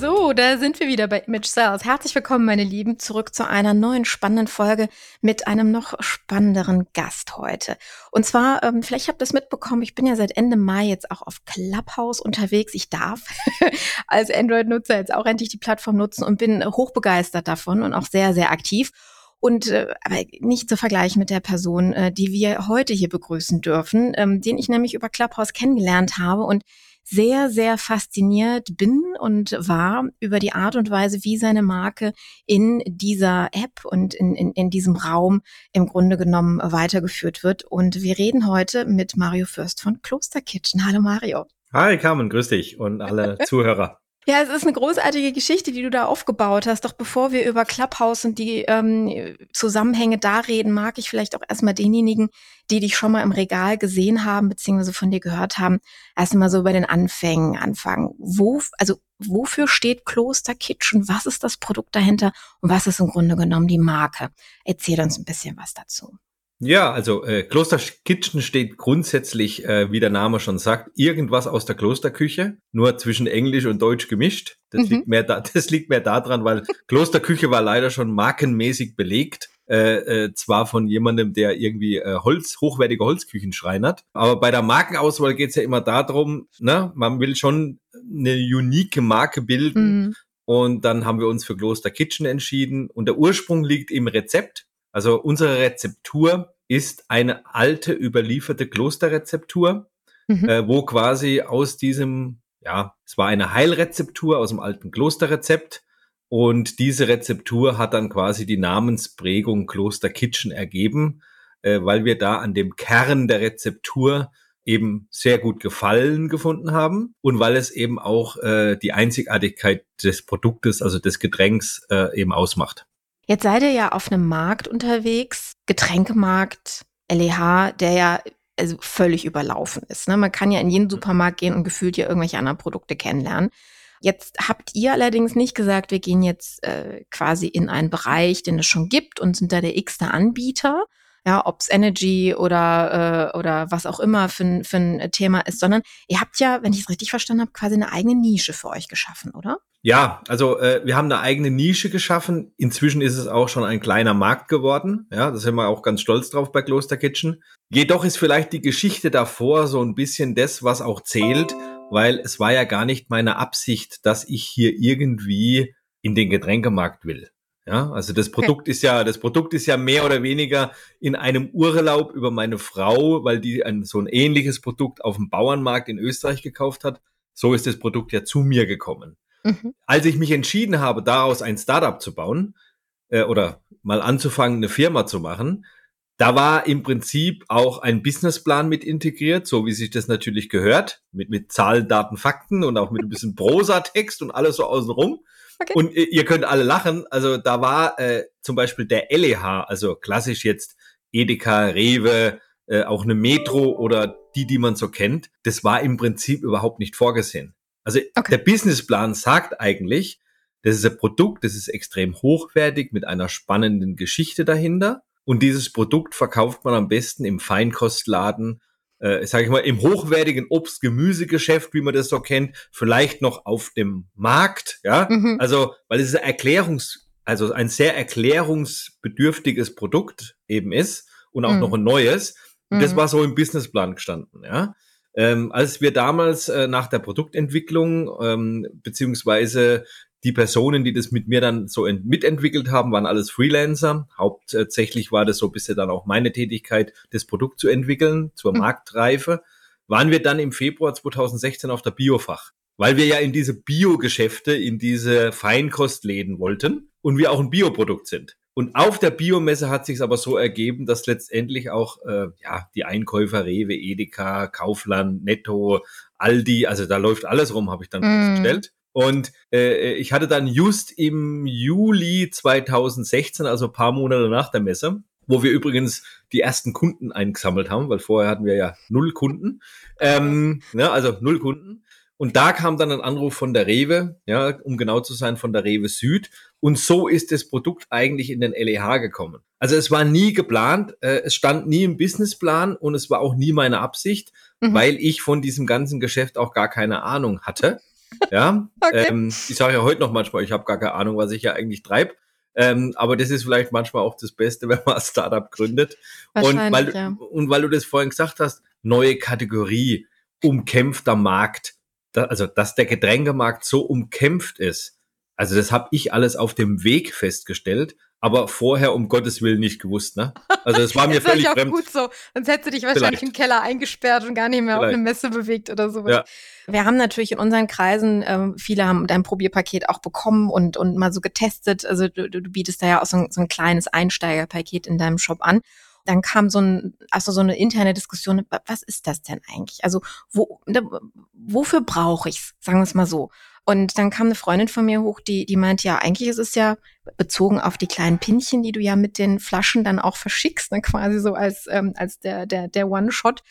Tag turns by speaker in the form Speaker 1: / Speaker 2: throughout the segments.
Speaker 1: So, da sind wir wieder bei Image Sales. Herzlich willkommen, meine Lieben, zurück zu einer neuen spannenden Folge mit einem noch spannenderen Gast heute. Und zwar, ähm, vielleicht habt ihr es mitbekommen, ich bin ja seit Ende Mai jetzt auch auf Clubhouse unterwegs. Ich darf als Android-Nutzer jetzt auch endlich die Plattform nutzen und bin hochbegeistert davon und auch sehr, sehr aktiv. Und äh, aber nicht zu vergleichen mit der Person, äh, die wir heute hier begrüßen dürfen, ähm, den ich nämlich über Clubhouse kennengelernt habe und sehr, sehr fasziniert bin und war über die Art und Weise, wie seine Marke in dieser App und in, in, in diesem Raum im Grunde genommen weitergeführt wird. Und wir reden heute mit Mario Fürst von Kloster Kitchen. Hallo Mario.
Speaker 2: Hi Carmen, grüß dich und alle Zuhörer.
Speaker 1: Ja, es ist eine großartige Geschichte, die du da aufgebaut hast. Doch bevor wir über Clubhouse und die ähm, Zusammenhänge da reden, mag ich vielleicht auch erstmal denjenigen, die dich schon mal im Regal gesehen haben, beziehungsweise von dir gehört haben, erstmal so bei den Anfängen anfangen. Wo, also wofür steht Kloster Kitchen? Was ist das Produkt dahinter? Und was ist im Grunde genommen die Marke? Erzähl uns ein bisschen was dazu.
Speaker 2: Ja, also äh, Kloster Kitchen steht grundsätzlich, äh, wie der Name schon sagt, irgendwas aus der Klosterküche, nur zwischen Englisch und Deutsch gemischt. Das, mhm. liegt, mehr da, das liegt mehr daran, weil Klosterküche war leider schon markenmäßig belegt. Äh, äh, zwar von jemandem, der irgendwie äh, Holz, hochwertige Holzküchen schreinert. Aber bei der Markenauswahl geht's ja immer darum, ne, man will schon eine unique Marke bilden. Mhm. Und dann haben wir uns für Kloster Kitchen entschieden. Und der Ursprung liegt im Rezept. Also unsere Rezeptur ist eine alte überlieferte Klosterrezeptur, mhm. äh, wo quasi aus diesem, ja, es war eine Heilrezeptur aus dem alten Klosterrezept und diese Rezeptur hat dann quasi die Namensprägung Kloster Kitchen ergeben, äh, weil wir da an dem Kern der Rezeptur eben sehr gut gefallen gefunden haben und weil es eben auch äh, die Einzigartigkeit des Produktes, also des Getränks äh, eben ausmacht.
Speaker 1: Jetzt seid ihr ja auf einem Markt unterwegs, Getränkemarkt, LEH, der ja also völlig überlaufen ist. Ne? Man kann ja in jeden mhm. Supermarkt gehen und gefühlt ja irgendwelche anderen Produkte kennenlernen. Jetzt habt ihr allerdings nicht gesagt, wir gehen jetzt äh, quasi in einen Bereich, den es schon gibt und sind da der x-te Anbieter, ja, ob's Energy oder, äh, oder was auch immer für, für ein Thema ist, sondern ihr habt ja, wenn ich es richtig verstanden habe, quasi eine eigene Nische für euch geschaffen, oder?
Speaker 2: Ja, also äh, wir haben eine eigene Nische geschaffen. Inzwischen ist es auch schon ein kleiner Markt geworden. Ja, da sind wir auch ganz stolz drauf bei Kloster Kitchen. Jedoch ist vielleicht die Geschichte davor so ein bisschen das, was auch zählt, weil es war ja gar nicht meine Absicht, dass ich hier irgendwie in den Getränkemarkt will. Ja, also das Produkt okay. ist ja, das Produkt ist ja mehr oder weniger in einem Urlaub über meine Frau, weil die ein, so ein ähnliches Produkt auf dem Bauernmarkt in Österreich gekauft hat. So ist das Produkt ja zu mir gekommen. Mhm. Als ich mich entschieden habe, daraus ein Startup zu bauen äh, oder mal anzufangen, eine Firma zu machen, da war im Prinzip auch ein Businessplan mit integriert, so wie sich das natürlich gehört, mit, mit Zahlen, Daten, Fakten und auch mit ein bisschen Prosa-Text und alles so außenrum. Okay. Und ihr könnt alle lachen. Also da war äh, zum Beispiel der LEH, also klassisch jetzt Edeka, Rewe, äh, auch eine Metro oder die, die man so kennt. Das war im Prinzip überhaupt nicht vorgesehen. Also okay. der Businessplan sagt eigentlich, das ist ein Produkt, das ist extrem hochwertig mit einer spannenden Geschichte dahinter. Und dieses Produkt verkauft man am besten im Feinkostladen, äh, sage ich mal, im hochwertigen Obst-Gemüsegeschäft, wie man das so kennt, vielleicht noch auf dem Markt, ja. Mhm. Also, weil es Erklärungs, also ein sehr erklärungsbedürftiges Produkt eben ist und auch mhm. noch ein neues. Und das mhm. war so im Businessplan gestanden, ja. Ähm, als wir damals äh, nach der Produktentwicklung ähm, beziehungsweise die Personen, die das mit mir dann so mitentwickelt haben, waren alles Freelancer. Hauptsächlich war das so bisher dann auch meine Tätigkeit, das Produkt zu entwickeln, zur mhm. Marktreife. Waren wir dann im Februar 2016 auf der Biofach, weil wir ja in diese Biogeschäfte, in diese Feinkostläden wollten und wir auch ein Bioprodukt sind. Und auf der Biomesse hat sich aber so ergeben, dass letztendlich auch äh, ja die Einkäufer Rewe, Edeka, Kaufland, Netto, Aldi, also da läuft alles rum, habe ich dann mm. festgestellt. Und äh, ich hatte dann just im Juli 2016, also ein paar Monate nach der Messe, wo wir übrigens die ersten Kunden eingesammelt haben, weil vorher hatten wir ja null Kunden, ähm, ne, also null Kunden. Und da kam dann ein Anruf von der Rewe, ja, um genau zu sein, von der Rewe Süd. Und so ist das Produkt eigentlich in den LEH gekommen. Also es war nie geplant, äh, es stand nie im Businessplan und es war auch nie meine Absicht, mhm. weil ich von diesem ganzen Geschäft auch gar keine Ahnung hatte. Ja, okay. ähm, ich sage ja heute noch manchmal, ich habe gar keine Ahnung, was ich ja eigentlich treibe. Ähm, aber das ist vielleicht manchmal auch das Beste, wenn man ein Startup gründet. Und weil, ja. und weil du das vorhin gesagt hast, neue Kategorie, umkämpfter Markt, da, also dass der Getränkemarkt so umkämpft ist. Also das habe ich alles auf dem Weg festgestellt, aber vorher um Gottes Willen nicht gewusst, ne? Also es war mir völlig
Speaker 1: auch
Speaker 2: fremd.
Speaker 1: gut so, sonst hättest du dich wahrscheinlich Vielleicht. im Keller eingesperrt und gar nicht mehr Vielleicht. auf eine Messe bewegt oder sowas. Ja. Wir haben natürlich in unseren Kreisen, ähm, viele haben dein Probierpaket auch bekommen und, und mal so getestet. Also du, du bietest da ja auch so ein, so ein kleines Einsteigerpaket in deinem Shop an dann kam so ein, also so eine interne Diskussion, was ist das denn eigentlich? Also wo, wofür brauche ich's? Sagen wir es mal so. Und dann kam eine Freundin von mir hoch, die, die meint, ja, eigentlich ist es ja bezogen auf die kleinen Pinchen, die du ja mit den Flaschen dann auch verschickst, ne, quasi so als, ähm, als der, der, der One-Shot.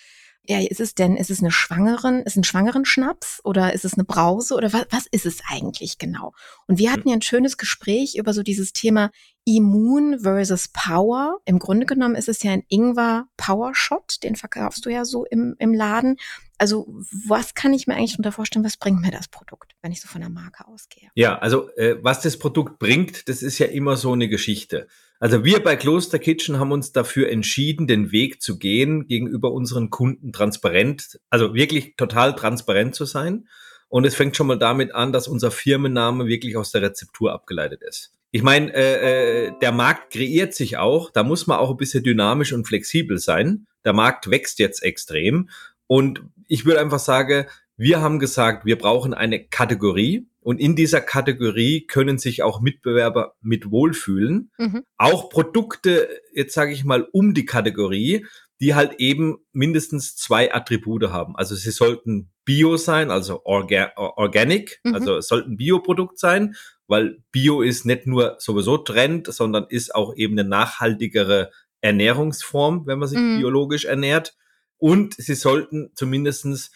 Speaker 1: Ja, ist es denn, ist es eine Schwangeren, ist ein schwangeren Schnaps oder ist es eine Brause oder was, was ist es eigentlich genau? Und wir hatten ja ein schönes Gespräch über so dieses Thema Immun versus Power. Im Grunde genommen ist es ja ein Ingwer Power Shot, den verkaufst du ja so im, im Laden. Also was kann ich mir eigentlich darunter vorstellen, was bringt mir das Produkt, wenn ich so von der Marke ausgehe?
Speaker 2: Ja, also äh, was das Produkt bringt, das ist ja immer so eine Geschichte. Also wir bei Kloster Kitchen haben uns dafür entschieden, den Weg zu gehen, gegenüber unseren Kunden transparent, also wirklich total transparent zu sein. Und es fängt schon mal damit an, dass unser Firmenname wirklich aus der Rezeptur abgeleitet ist. Ich meine, äh, äh, der Markt kreiert sich auch, da muss man auch ein bisschen dynamisch und flexibel sein. Der Markt wächst jetzt extrem und ich würde einfach sagen, wir haben gesagt, wir brauchen eine Kategorie und in dieser Kategorie können sich auch Mitbewerber mit wohlfühlen. Mhm. Auch Produkte, jetzt sage ich mal, um die Kategorie, die halt eben mindestens zwei Attribute haben. Also sie sollten Bio sein, also orga Organic, mhm. also es sollten Bioprodukt sein, weil Bio ist nicht nur sowieso Trend, sondern ist auch eben eine nachhaltigere Ernährungsform, wenn man sich mhm. biologisch ernährt. Und sie sollten zumindestens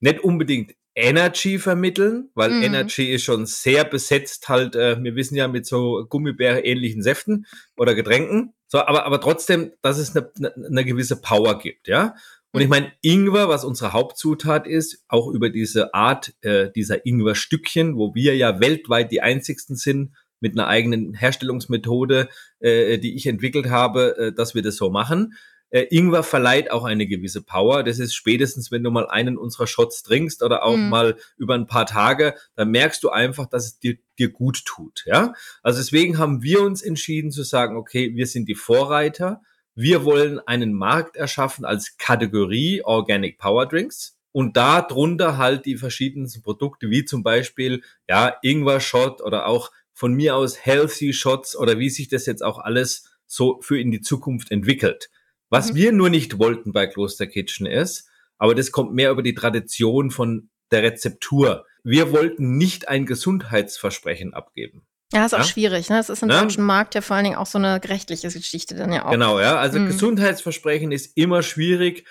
Speaker 2: nicht unbedingt Energy vermitteln, weil mhm. Energy ist schon sehr besetzt halt, äh, wir wissen ja mit so Gummibär-ähnlichen Säften oder Getränken. So, aber, aber trotzdem, dass es eine, eine gewisse Power gibt, ja. Und ich mhm. meine, Ingwer, was unsere Hauptzutat ist, auch über diese Art äh, dieser Ingwer-Stückchen, wo wir ja weltweit die einzigsten sind mit einer eigenen Herstellungsmethode, äh, die ich entwickelt habe, äh, dass wir das so machen. Äh, Ingwer verleiht auch eine gewisse Power. Das ist spätestens, wenn du mal einen unserer Shots trinkst oder auch mhm. mal über ein paar Tage, dann merkst du einfach, dass es dir, dir gut tut. Ja, also deswegen haben wir uns entschieden zu sagen, okay, wir sind die Vorreiter. Wir wollen einen Markt erschaffen als Kategorie Organic Power Drinks. und da drunter halt die verschiedensten Produkte, wie zum Beispiel, ja, Ingwer-Shot oder auch von mir aus Healthy Shots oder wie sich das jetzt auch alles so für in die Zukunft entwickelt. Was mhm. wir nur nicht wollten bei Kloster Kitchen ist, aber das kommt mehr über die Tradition von der Rezeptur. Wir wollten nicht ein Gesundheitsversprechen abgeben.
Speaker 1: Ja, ist auch ja? schwierig. Ne? Es ist im ja? deutschen Markt ja vor allen Dingen auch so eine rechtliche Geschichte dann ja auch.
Speaker 2: Genau, ja. Also mhm. Gesundheitsversprechen ist immer schwierig,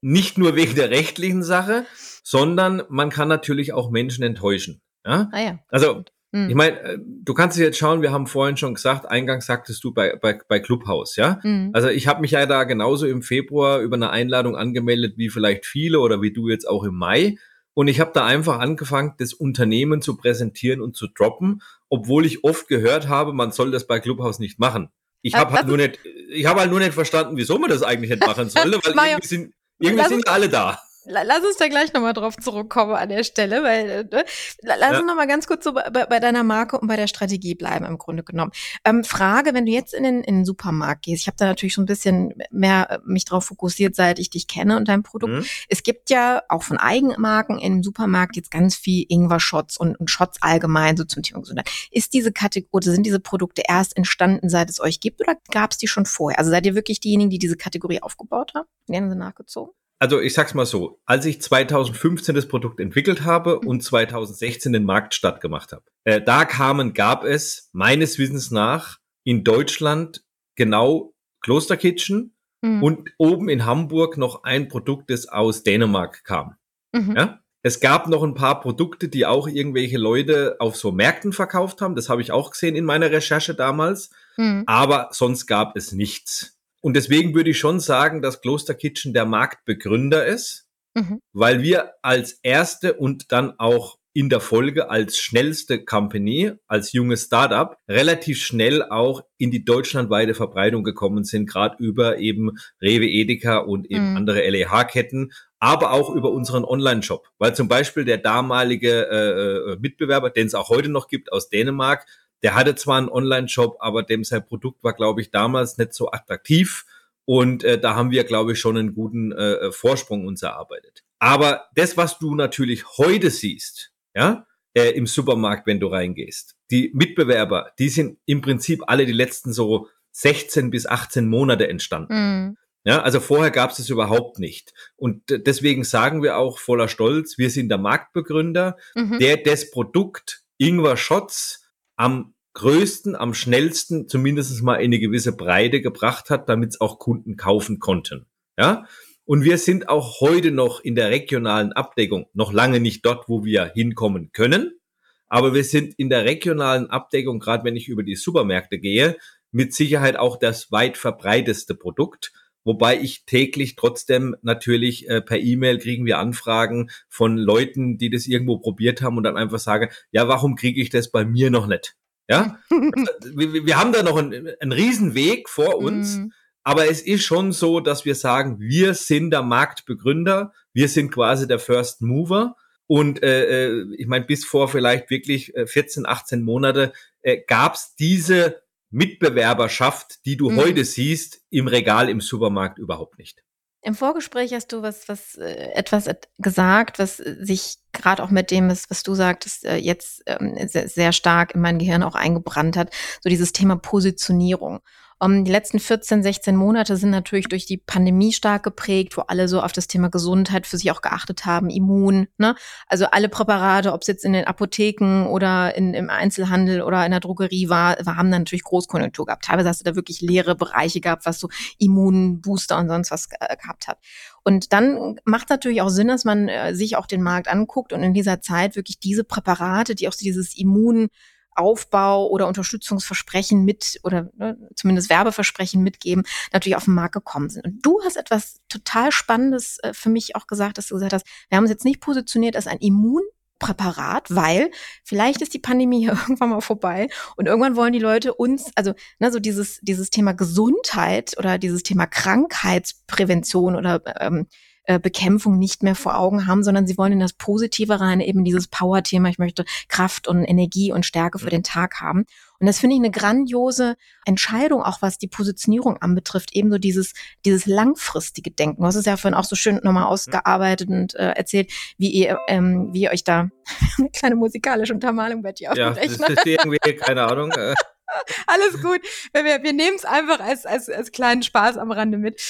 Speaker 2: nicht nur wegen der rechtlichen Sache, sondern man kann natürlich auch Menschen enttäuschen. Ja? Ah, ja. Also hm. Ich meine, äh, du kannst jetzt schauen, wir haben vorhin schon gesagt, eingangs sagtest du bei, bei, bei Clubhouse, ja? Mhm. Also ich habe mich ja da genauso im Februar über eine Einladung angemeldet wie vielleicht viele oder wie du jetzt auch im Mai. Und ich habe da einfach angefangen, das Unternehmen zu präsentieren und zu droppen, obwohl ich oft gehört habe, man soll das bei Clubhouse nicht machen. Ich habe halt nur nicht, ich habe halt nur nicht verstanden, wieso man das eigentlich nicht machen sollte, weil irgendwie sind, irgendwie sind alle da.
Speaker 1: Lass uns da gleich nochmal drauf zurückkommen an der Stelle, weil äh, ne? lass ja. uns nochmal ganz kurz so bei, bei, deiner Marke und bei der Strategie bleiben, im Grunde genommen. Ähm, Frage, wenn du jetzt in den, in den Supermarkt gehst, ich habe da natürlich schon ein bisschen mehr äh, mich drauf fokussiert, seit ich dich kenne und dein Produkt. Mhm. Es gibt ja auch von Eigenmarken im Supermarkt jetzt ganz viel Ingwer-Shots und, und Shots allgemein so zum Thema Gesundheit. Ist diese Kategorie, sind diese Produkte erst entstanden, seit es euch gibt oder gab es die schon vorher? Also seid ihr wirklich diejenigen, die diese Kategorie aufgebaut haben? Die haben sie nachgezogen?
Speaker 2: Also ich sag's mal so, als ich 2015 das Produkt entwickelt habe mhm. und 2016 den Markt stattgemacht habe, äh, da kamen, gab es meines Wissens nach in Deutschland genau Kloster Kitchen mhm. und oben in Hamburg noch ein Produkt, das aus Dänemark kam. Mhm. Ja? Es gab noch ein paar Produkte, die auch irgendwelche Leute auf so Märkten verkauft haben. Das habe ich auch gesehen in meiner Recherche damals. Mhm. Aber sonst gab es nichts. Und deswegen würde ich schon sagen, dass Kloster Kitchen der Marktbegründer ist, mhm. weil wir als erste und dann auch in der Folge als schnellste Company, als junges Startup, relativ schnell auch in die deutschlandweite Verbreitung gekommen sind, gerade über eben Rewe Edeka und eben mhm. andere LEH-Ketten, aber auch über unseren Online-Shop. Weil zum Beispiel der damalige äh, äh Mitbewerber, den es auch heute noch gibt aus Dänemark, der hatte zwar einen Online-Shop, aber dem sein Produkt war, glaube ich, damals nicht so attraktiv. Und äh, da haben wir, glaube ich, schon einen guten äh, äh, Vorsprung uns erarbeitet. Aber das, was du natürlich heute siehst, ja, äh, im Supermarkt, wenn du reingehst, die Mitbewerber, die sind im Prinzip alle die letzten so 16 bis 18 Monate entstanden. Mhm. Ja, also vorher gab es das überhaupt nicht. Und deswegen sagen wir auch voller Stolz, wir sind der Marktbegründer, mhm. der das Produkt Ingwer Schotz am größten, am schnellsten zumindest mal in eine gewisse Breite gebracht hat, damit es auch Kunden kaufen konnten. Ja, und wir sind auch heute noch in der regionalen Abdeckung noch lange nicht dort, wo wir hinkommen können. Aber wir sind in der regionalen Abdeckung, gerade wenn ich über die Supermärkte gehe, mit Sicherheit auch das weit verbreiteste Produkt. Wobei ich täglich trotzdem natürlich äh, per E-Mail kriegen wir Anfragen von Leuten, die das irgendwo probiert haben und dann einfach sagen, ja, warum kriege ich das bei mir noch nicht? Ja, wir, wir, haben da noch einen, einen Riesenweg vor uns. Mhm. Aber es ist schon so, dass wir sagen, wir sind der Marktbegründer, wir sind quasi der First Mover. Und äh, äh ich meine, bis vor vielleicht wirklich 14, äh, 18 Monate äh, gab es diese Mitbewerberschaft, die du mhm. heute siehst, im Regal im Supermarkt überhaupt nicht.
Speaker 1: Im Vorgespräch hast du was, was äh, etwas gesagt, was sich gerade auch mit dem, was, was du sagtest, äh, jetzt ähm, sehr, sehr stark in mein Gehirn auch eingebrannt hat, so dieses Thema Positionierung. Um, ähm, die letzten 14, 16 Monate sind natürlich durch die Pandemie stark geprägt, wo alle so auf das Thema Gesundheit für sich auch geachtet haben, Immun, ne? Also alle Präparate, ob es jetzt in den Apotheken oder in, im Einzelhandel oder in der Drogerie war, war haben dann natürlich Großkonjunktur gehabt. Teilweise hast du da wirklich leere Bereiche gehabt, was so Immunbooster und sonst was äh, gehabt hat. Und dann macht natürlich auch Sinn, dass man äh, sich auch den Markt anguckt und in dieser Zeit wirklich diese Präparate, die auch dieses Immun Aufbau oder Unterstützungsversprechen mit oder ne, zumindest Werbeversprechen mitgeben, natürlich auf den Markt gekommen sind. Und du hast etwas total Spannendes äh, für mich auch gesagt, dass du gesagt hast, wir haben uns jetzt nicht positioniert als ein Immunpräparat, weil vielleicht ist die Pandemie ja irgendwann mal vorbei und irgendwann wollen die Leute uns, also ne, so dieses, dieses Thema Gesundheit oder dieses Thema Krankheitsprävention oder ähm, äh, Bekämpfung nicht mehr vor Augen haben, sondern sie wollen in das Positive rein, eben dieses Power-Thema. Ich möchte Kraft und Energie und Stärke für den Tag haben. Und das finde ich eine grandiose Entscheidung, auch was die Positionierung anbetrifft, ebenso dieses, dieses langfristige Denken. Du hast es ja vorhin auch so schön nochmal ausgearbeitet und äh, erzählt, wie ihr, ähm, wie ihr euch da eine kleine musikalische Untermalung bei dir auf
Speaker 2: ja, das ist irgendwie, keine Ahnung. Äh.
Speaker 1: Alles gut. Wir, wir nehmen es einfach als, als, als kleinen Spaß am Rande mit.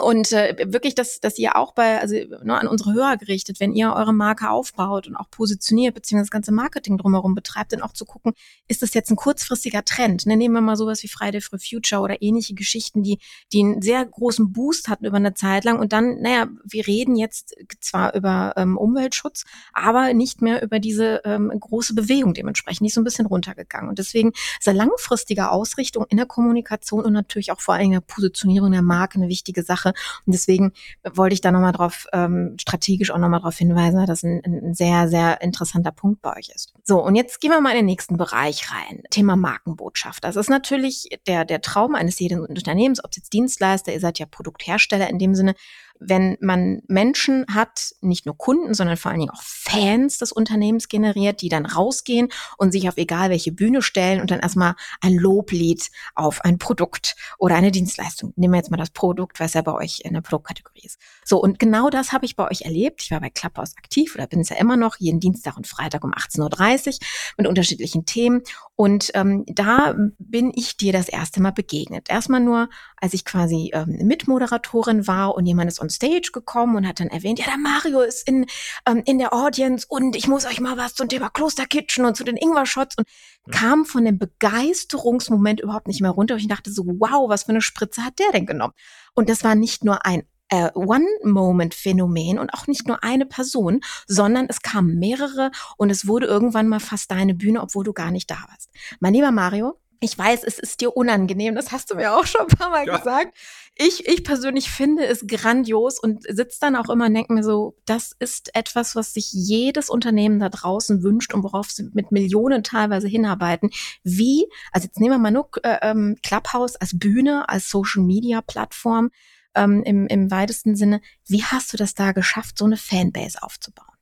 Speaker 1: Und äh, wirklich, dass, dass ihr auch bei, also ne, an unsere Hörer gerichtet, wenn ihr eure Marke aufbaut und auch positioniert, beziehungsweise das ganze Marketing drumherum betreibt, dann auch zu gucken, ist das jetzt ein kurzfristiger Trend? Ne, nehmen wir mal sowas wie Friday for Future oder ähnliche Geschichten, die, die einen sehr großen Boost hatten über eine Zeit lang. Und dann, naja, wir reden jetzt zwar über ähm, Umweltschutz, aber nicht mehr über diese ähm, große Bewegung dementsprechend. Die ist so ein bisschen runtergegangen. Und deswegen ist eine langfristige Ausrichtung in der Kommunikation und natürlich auch vor allem in der Positionierung der Marke eine wichtige Sache Sache. Und deswegen wollte ich da nochmal drauf, ähm, strategisch auch nochmal darauf hinweisen, dass das ein, ein sehr, sehr interessanter Punkt bei euch ist. So, und jetzt gehen wir mal in den nächsten Bereich rein. Thema Markenbotschaft. Das ist natürlich der, der Traum eines jeden Unternehmens, ob es jetzt Dienstleister, ihr seid ja Produkthersteller in dem Sinne, wenn man Menschen hat, nicht nur Kunden, sondern vor allen Dingen auch Fans des Unternehmens generiert, die dann rausgehen und sich auf egal welche Bühne stellen und dann erstmal ein Loblied auf ein Produkt oder eine Dienstleistung. Nehmen wir jetzt mal das Produkt, was ja bei euch in der Produktkategorie ist. So, und genau das habe ich bei euch erlebt. Ich war bei Clubhouse aktiv oder bin es ja immer noch, jeden Dienstag und Freitag um 18.30 Uhr mit unterschiedlichen Themen. Und ähm, da bin ich dir das erste Mal begegnet. Erstmal nur, als ich quasi ähm, Mitmoderatorin war und jemand ist on stage gekommen und hat dann erwähnt, ja, der Mario ist in, ähm, in der Audience und ich muss euch mal was zum Thema Klosterkitchen und zu den Ingwer-Shots und mhm. kam von dem Begeisterungsmoment überhaupt nicht mehr runter. Und ich dachte so, wow, was für eine Spritze hat der denn genommen? Und das war nicht nur ein äh, One-Moment-Phänomen und auch nicht nur eine Person, sondern es kamen mehrere und es wurde irgendwann mal fast deine Bühne, obwohl du gar nicht da warst. Mein lieber Mario, ich weiß, es ist dir unangenehm, das hast du mir auch schon ein paar Mal ja. gesagt. Ich, ich persönlich finde es grandios und sitze dann auch immer und denke mir so, das ist etwas, was sich jedes Unternehmen da draußen wünscht und worauf sie mit Millionen teilweise hinarbeiten. Wie, also jetzt nehmen wir mal nur äh, ähm, Clubhouse als Bühne, als Social-Media-Plattform ähm, im, im weitesten Sinne. Wie hast du das da geschafft, so eine Fanbase aufzubauen?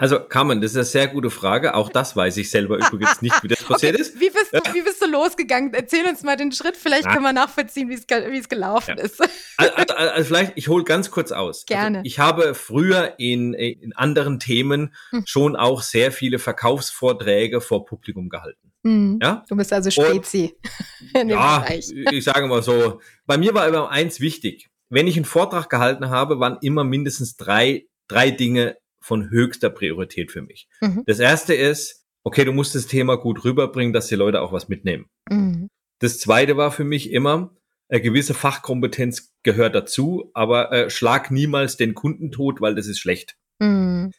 Speaker 2: Also Carmen, das ist eine sehr gute Frage. Auch das weiß ich selber übrigens nicht, wie das passiert okay. ist.
Speaker 1: Wie bist, du, wie bist du losgegangen? Erzähl uns mal den Schritt. Vielleicht ja. können wir nachvollziehen, wie es gelaufen ja. ist.
Speaker 2: Also, also, also, vielleicht, ich hole ganz kurz aus.
Speaker 1: Also Gerne.
Speaker 2: Also ich habe früher in, in anderen Themen hm. schon auch sehr viele Verkaufsvorträge vor Publikum gehalten.
Speaker 1: Hm. Ja? Du bist also Spezi
Speaker 2: Und, in dem ja, Bereich. Ich sage mal so, bei mir war immer eins wichtig. Wenn ich einen Vortrag gehalten habe, waren immer mindestens drei, drei Dinge von höchster Priorität für mich. Mhm. Das erste ist, okay, du musst das Thema gut rüberbringen, dass die Leute auch was mitnehmen. Mhm. Das zweite war für mich immer, eine gewisse Fachkompetenz gehört dazu, aber äh, schlag niemals den Kunden tot, weil das ist schlecht. Mhm.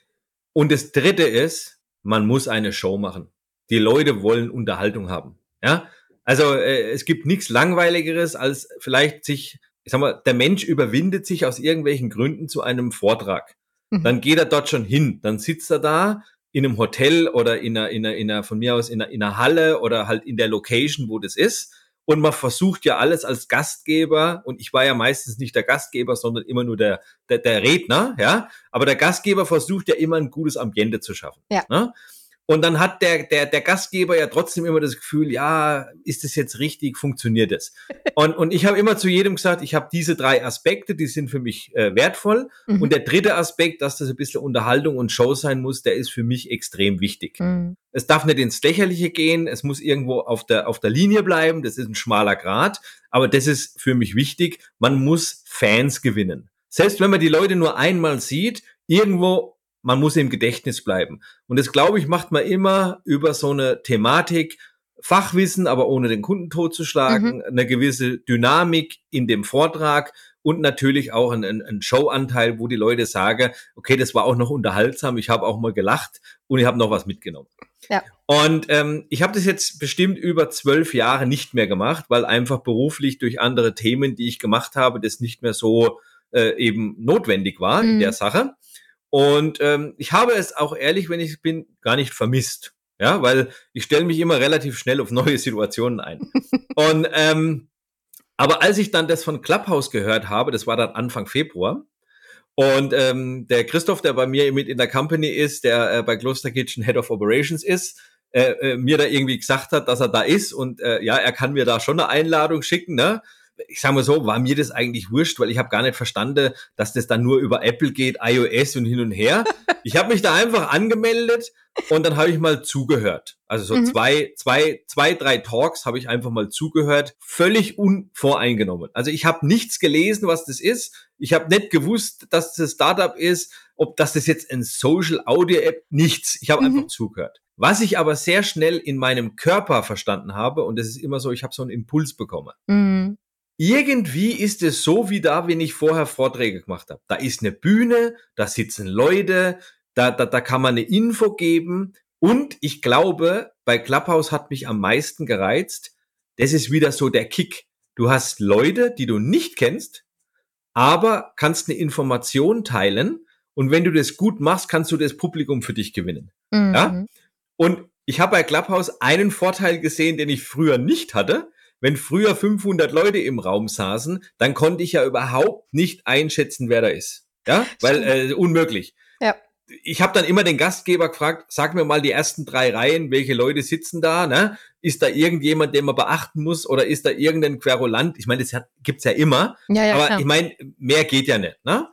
Speaker 2: Und das dritte ist, man muss eine Show machen. Die Leute wollen Unterhaltung haben. Ja, also äh, es gibt nichts langweiligeres als vielleicht sich, ich sag mal, der Mensch überwindet sich aus irgendwelchen Gründen zu einem Vortrag. Mhm. Dann geht er dort schon hin. Dann sitzt er da in einem Hotel oder in einer, in einer, in einer von mir aus in einer, in einer Halle oder halt in der Location, wo das ist. Und man versucht ja alles als Gastgeber, und ich war ja meistens nicht der Gastgeber, sondern immer nur der, der, der Redner, ja. Aber der Gastgeber versucht ja immer ein gutes Ambiente zu schaffen. Ja. Ne? Und dann hat der, der, der Gastgeber ja trotzdem immer das Gefühl, ja, ist das jetzt richtig, funktioniert das? Und, und ich habe immer zu jedem gesagt, ich habe diese drei Aspekte, die sind für mich äh, wertvoll. Mhm. Und der dritte Aspekt, dass das ein bisschen Unterhaltung und Show sein muss, der ist für mich extrem wichtig. Mhm. Es darf nicht ins Lächerliche gehen, es muss irgendwo auf der, auf der Linie bleiben, das ist ein schmaler Grad, aber das ist für mich wichtig, man muss Fans gewinnen. Selbst wenn man die Leute nur einmal sieht, irgendwo man muss im Gedächtnis bleiben. Und das, glaube ich, macht man immer über so eine Thematik, Fachwissen, aber ohne den Kunden totzuschlagen, mhm. eine gewisse Dynamik in dem Vortrag und natürlich auch ein, ein Showanteil, wo die Leute sagen, okay, das war auch noch unterhaltsam, ich habe auch mal gelacht und ich habe noch was mitgenommen. Ja. Und ähm, ich habe das jetzt bestimmt über zwölf Jahre nicht mehr gemacht, weil einfach beruflich durch andere Themen, die ich gemacht habe, das nicht mehr so äh, eben notwendig war mhm. in der Sache. Und ähm, ich habe es auch ehrlich, wenn ich bin, gar nicht vermisst. Ja, weil ich stelle mich immer relativ schnell auf neue Situationen ein. Und ähm, aber als ich dann das von Clubhouse gehört habe, das war dann Anfang Februar, Und ähm, der Christoph, der bei mir mit in der Company ist, der äh, bei Kloster Kitchen Head of Operations ist, äh, äh, mir da irgendwie gesagt hat, dass er da ist und äh, ja, er kann mir da schon eine Einladung schicken, ne? Ich sage mal so, war mir das eigentlich wurscht, weil ich habe gar nicht verstanden, dass das dann nur über Apple geht, iOS und hin und her. Ich habe mich da einfach angemeldet und dann habe ich mal zugehört. Also so mhm. zwei, zwei, zwei, drei Talks habe ich einfach mal zugehört, völlig unvoreingenommen. Also ich habe nichts gelesen, was das ist. Ich habe nicht gewusst, dass das Startup ist, ob das das jetzt ein Social Audio App, nichts. Ich habe mhm. einfach zugehört. Was ich aber sehr schnell in meinem Körper verstanden habe, und das ist immer so, ich habe so einen Impuls bekommen. Mhm irgendwie ist es so wie da, wenn ich vorher Vorträge gemacht habe. Da ist eine Bühne, da sitzen Leute, da, da, da kann man eine Info geben. Und ich glaube, bei Clubhouse hat mich am meisten gereizt. Das ist wieder so der Kick. Du hast Leute, die du nicht kennst, aber kannst eine Information teilen. Und wenn du das gut machst, kannst du das Publikum für dich gewinnen. Mhm. Ja? Und ich habe bei Clubhouse einen Vorteil gesehen, den ich früher nicht hatte wenn früher 500 Leute im Raum saßen, dann konnte ich ja überhaupt nicht einschätzen, wer da ist. Ja, weil äh, unmöglich. Ja. Ich habe dann immer den Gastgeber gefragt, sag mir mal die ersten drei Reihen, welche Leute sitzen da, ne? Ist da irgendjemand, den man beachten muss oder ist da irgendein Querulant? Ich meine, das hat, gibt's ja immer, ja, ja, aber klar. ich meine, mehr geht ja nicht, ne?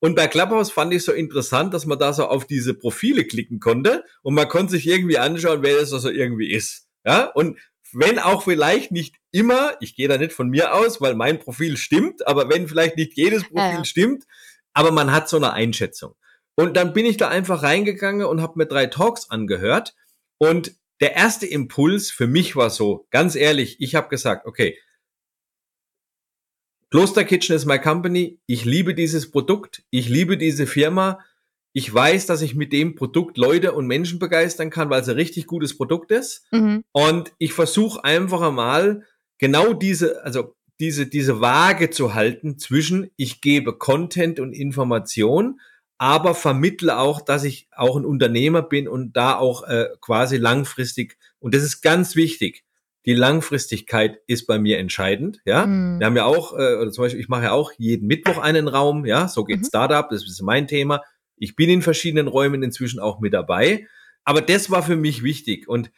Speaker 2: Und bei Clubhouse fand ich so interessant, dass man da so auf diese Profile klicken konnte und man konnte sich irgendwie anschauen, wer das also irgendwie ist. Ja, und wenn auch vielleicht nicht immer, ich gehe da nicht von mir aus, weil mein Profil stimmt, aber wenn vielleicht nicht jedes Profil ja. stimmt, aber man hat so eine Einschätzung. Und dann bin ich da einfach reingegangen und habe mir drei Talks angehört. Und der erste Impuls für mich war so, ganz ehrlich, ich habe gesagt, okay, Kloster Kitchen ist my company. Ich liebe dieses Produkt. Ich liebe diese Firma. Ich weiß, dass ich mit dem Produkt Leute und Menschen begeistern kann, weil es ein richtig gutes Produkt ist. Mhm. Und ich versuche einfach einmal genau diese, also diese, diese Waage zu halten zwischen, ich gebe Content und Information, aber vermittle auch, dass ich auch ein Unternehmer bin und da auch äh, quasi langfristig, und das ist ganz wichtig, die Langfristigkeit ist bei mir entscheidend. Ja, mhm. wir haben ja auch, äh, oder zum Beispiel, ich mache ja auch jeden Mittwoch einen Raum. Ja, so geht mhm. Startup, das ist mein Thema. Ich bin in verschiedenen Räumen inzwischen auch mit dabei. Aber das war für mich wichtig. Und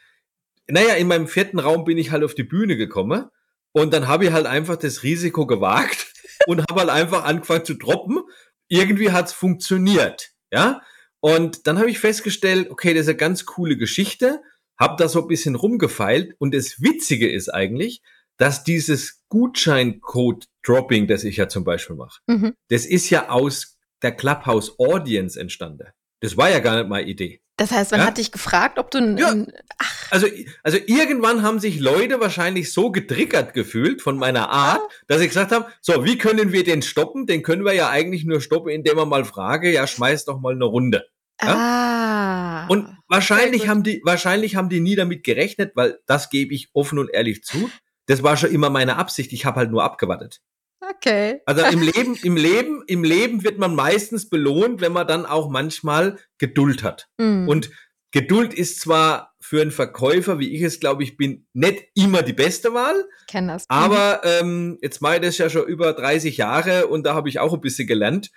Speaker 2: naja, in meinem vierten Raum bin ich halt auf die Bühne gekommen. Und dann habe ich halt einfach das Risiko gewagt und habe halt einfach angefangen zu droppen. Irgendwie hat's funktioniert. Ja. Und dann habe ich festgestellt, okay, das ist eine ganz coole Geschichte. Hab da so ein bisschen rumgefeilt. Und das Witzige ist eigentlich, dass dieses Gutscheincode-Dropping, das ich ja zum Beispiel mache, mhm. das ist ja aus der Clubhouse Audience entstanden. Das war ja gar nicht meine Idee.
Speaker 1: Das heißt, man ja? hat dich gefragt, ob du
Speaker 2: ja. Ach. Also, also irgendwann haben sich Leute wahrscheinlich so getriggert gefühlt von meiner Art, dass ich gesagt habe, so, wie können wir den stoppen? Den können wir ja eigentlich nur stoppen, indem wir mal frage, ja, schmeiß doch mal eine Runde. Ja? Ah. Und wahrscheinlich haben die, wahrscheinlich haben die nie damit gerechnet, weil das gebe ich offen und ehrlich zu. Das war schon immer meine Absicht. Ich habe halt nur abgewartet.
Speaker 1: Okay.
Speaker 2: Also im Leben, im Leben, im Leben wird man meistens belohnt, wenn man dann auch manchmal Geduld hat. Mm. Und Geduld ist zwar für einen Verkäufer, wie ich es glaube ich bin, nicht immer die beste Wahl.
Speaker 1: Kenn das.
Speaker 2: Aber ähm, jetzt mache ich das ja schon über 30 Jahre und da habe ich auch ein bisschen gelernt.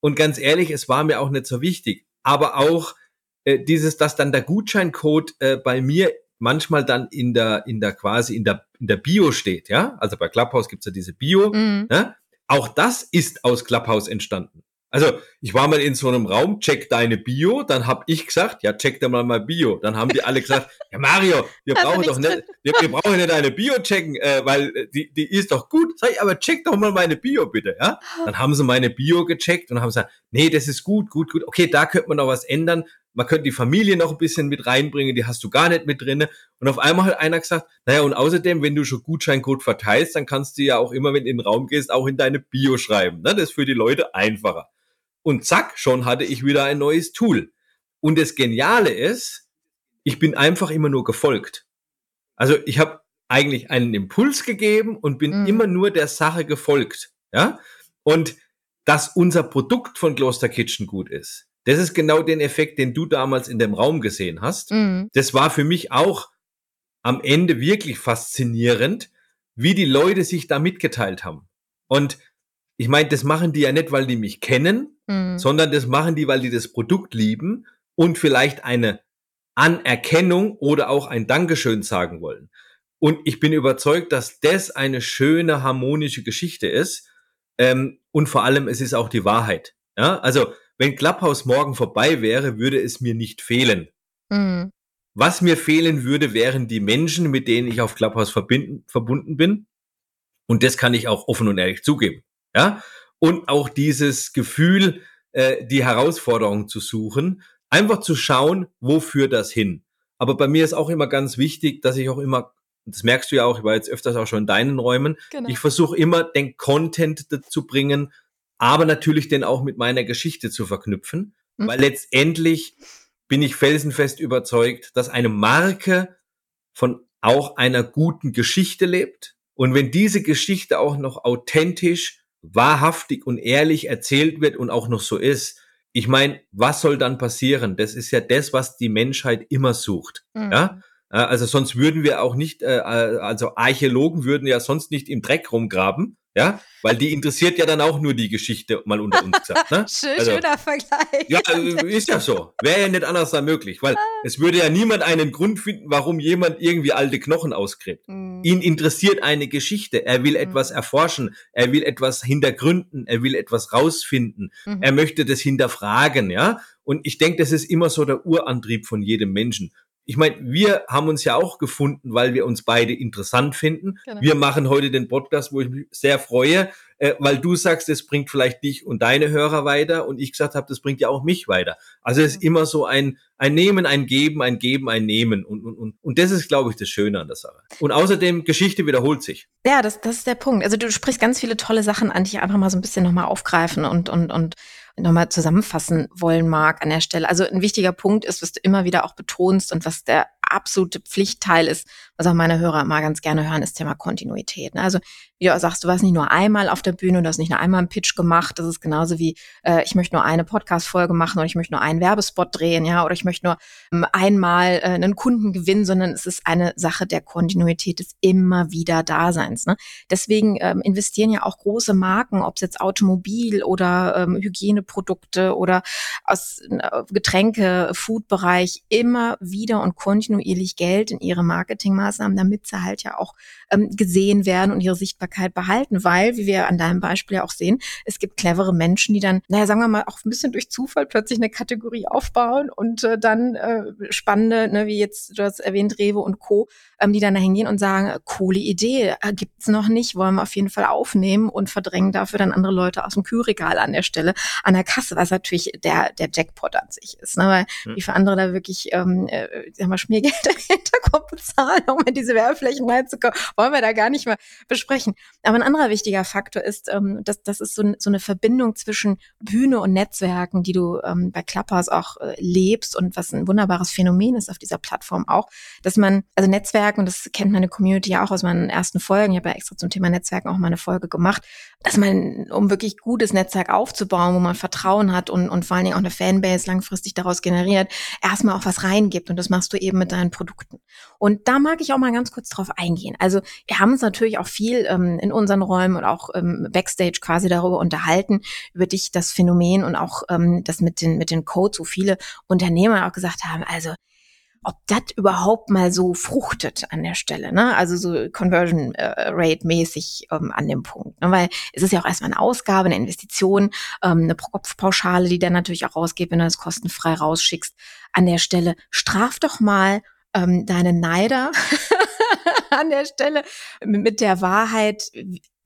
Speaker 2: Und ganz ehrlich, es war mir auch nicht so wichtig. Aber auch äh, dieses, dass dann der Gutscheincode äh, bei mir manchmal dann in der, in der quasi in der, in der Bio steht, ja. Also bei Clubhouse gibt's ja diese Bio. Mhm. Ja? Auch das ist aus Clubhouse entstanden. Also ich war mal in so einem Raum, check deine Bio, dann hab ich gesagt, ja, check dir mal mal Bio. Dann haben die alle gesagt, ja Mario, wir brauchen doch nicht, wir, wir, brauchen nicht deine Bio checken, äh, weil äh, die, die ist doch gut. Sag ich, aber check doch mal meine Bio bitte, ja. Dann haben sie meine Bio gecheckt und haben gesagt, nee, das ist gut, gut, gut. Okay, da könnte man noch was ändern. Man könnte die Familie noch ein bisschen mit reinbringen, die hast du gar nicht mit drinne. Und auf einmal hat einer gesagt, naja, und außerdem, wenn du schon Gutscheincode verteilst, dann kannst du ja auch immer, wenn du in den Raum gehst, auch in deine Bio schreiben. Ne? Das ist für die Leute einfacher. Und zack, schon hatte ich wieder ein neues Tool. Und das Geniale ist, ich bin einfach immer nur gefolgt. Also ich habe eigentlich einen Impuls gegeben und bin mhm. immer nur der Sache gefolgt. Ja? Und dass unser Produkt von Kloster Kitchen gut ist, das ist genau den Effekt, den du damals in dem Raum gesehen hast. Mhm. Das war für mich auch am Ende wirklich faszinierend, wie die Leute sich da mitgeteilt haben. Und ich meine, das machen die ja nicht, weil die mich kennen, mhm. sondern das machen die, weil die das Produkt lieben und vielleicht eine Anerkennung oder auch ein Dankeschön sagen wollen. Und ich bin überzeugt, dass das eine schöne, harmonische Geschichte ist. Ähm, und vor allem, es ist auch die Wahrheit. Ja, also, wenn Clubhouse morgen vorbei wäre, würde es mir nicht fehlen. Mhm. Was mir fehlen würde, wären die Menschen, mit denen ich auf Clubhouse verbinden, verbunden bin. Und das kann ich auch offen und ehrlich zugeben. Ja, und auch dieses Gefühl, äh, die Herausforderung zu suchen, einfach zu schauen, wo führt das hin. Aber bei mir ist auch immer ganz wichtig, dass ich auch immer das merkst du ja auch, ich war jetzt öfters auch schon in deinen Räumen. Genau. Ich versuche immer den Content dazu bringen, aber natürlich den auch mit meiner Geschichte zu verknüpfen, mhm. weil letztendlich bin ich felsenfest überzeugt, dass eine Marke von auch einer guten Geschichte lebt. Und wenn diese Geschichte auch noch authentisch, wahrhaftig und ehrlich erzählt wird und auch noch so ist, ich meine, was soll dann passieren? Das ist ja das, was die Menschheit immer sucht. Mhm. Ja? Also sonst würden wir auch nicht, äh, also Archäologen würden ja sonst nicht im Dreck rumgraben, ja, weil die interessiert ja dann auch nur die Geschichte mal unter uns gesagt. Ne?
Speaker 1: Schön, also, schöner Vergleich.
Speaker 2: Ja, äh, ist ja so. Wäre ja nicht anders da möglich, weil ah. es würde ja niemand einen Grund finden, warum jemand irgendwie alte Knochen ausgräbt. Mhm. Ihn interessiert eine Geschichte. Er will mhm. etwas erforschen. Er will etwas hintergründen. Er will etwas rausfinden. Mhm. Er möchte das hinterfragen, ja. Und ich denke, das ist immer so der Urantrieb von jedem Menschen ich meine, wir haben uns ja auch gefunden, weil wir uns beide interessant finden. Genau. Wir machen heute den Podcast, wo ich mich sehr freue, äh, weil du sagst, es bringt vielleicht dich und deine Hörer weiter und ich gesagt habe, das bringt ja auch mich weiter. Also es ist immer so ein, ein Nehmen, ein Geben, ein Geben, ein Nehmen und, und, und, und das ist, glaube ich, das Schöne an der Sache. Und außerdem, Geschichte wiederholt sich.
Speaker 1: Ja, das, das ist der Punkt. Also du sprichst ganz viele tolle Sachen an, die ich einfach mal so ein bisschen nochmal aufgreifen und, und, und nochmal zusammenfassen wollen mag an der Stelle. Also ein wichtiger Punkt ist, was du immer wieder auch betonst und was der absolute Pflichtteil ist, was auch meine Hörer mal ganz gerne hören, ist Thema Kontinuität. Ne? Also du sagst, du warst nicht nur einmal auf der Bühne, du hast nicht nur einmal einen Pitch gemacht. Das ist genauso wie, äh, ich möchte nur eine Podcast-Folge machen oder ich möchte nur einen Werbespot drehen, ja, oder ich möchte nur ähm, einmal äh, einen Kunden gewinnen, sondern es ist eine Sache der Kontinuität des immer wieder Daseins. Ne? Deswegen ähm, investieren ja auch große Marken, ob es jetzt Automobil oder ähm, Hygieneprodukte oder aus äh, Getränke, Foodbereich, immer wieder und kontinuierlich Geld in ihre Marketingmaßnahmen, damit sie halt ja auch ähm, gesehen werden und ihre Sichtbarkeit behalten, weil, wie wir an deinem Beispiel ja auch sehen, es gibt clevere Menschen, die dann, naja, sagen wir mal, auch ein bisschen durch Zufall plötzlich eine Kategorie aufbauen und äh, dann äh, spannende, ne, wie jetzt du hast erwähnt, Rewe und Co., ähm, die dann da hingehen und sagen, coole Idee, äh, gibt's noch nicht, wollen wir auf jeden Fall aufnehmen und verdrängen dafür dann andere Leute aus dem Kühlregal an der Stelle, an der Kasse, was natürlich der, der Jackpot an sich ist, ne? weil hm. wie für andere da wirklich, ähm, äh, sagen wir, Schmiergeld dahinter kommt bezahlen, um in diese Werbeflächen reinzukommen, wollen wir da gar nicht mehr besprechen. Aber ein anderer wichtiger Faktor ist, ähm, dass das ist so, so eine Verbindung zwischen Bühne und Netzwerken, die du ähm, bei Clubhouse auch äh, lebst und was ein wunderbares Phänomen ist auf dieser Plattform auch, dass man, also Netzwerken, und das kennt meine Community ja auch aus meinen ersten Folgen, ich habe ja extra zum Thema Netzwerken auch mal eine Folge gemacht, dass man, um wirklich gutes Netzwerk aufzubauen, wo man Vertrauen hat und, und vor allen Dingen auch eine Fanbase langfristig daraus generiert, erstmal auch was reingibt. Und das machst du eben mit deinen Produkten. Und da mag ich auch mal ganz kurz drauf eingehen. Also wir haben uns natürlich auch viel ähm, in unseren Räumen und auch ähm, Backstage quasi darüber unterhalten, über dich, das Phänomen und auch ähm, das mit den, mit den Codes, wo viele Unternehmer auch gesagt haben, also ob das überhaupt mal so fruchtet an der Stelle, ne? Also so Conversion äh, Rate mäßig ähm, an dem Punkt, ne? weil es ist ja auch erstmal eine Ausgabe, eine Investition, ähm, eine Kopfpauschale, die dann natürlich auch rausgeht, wenn du das kostenfrei rausschickst. An der Stelle straf doch mal ähm, deine Neider an der Stelle mit der Wahrheit,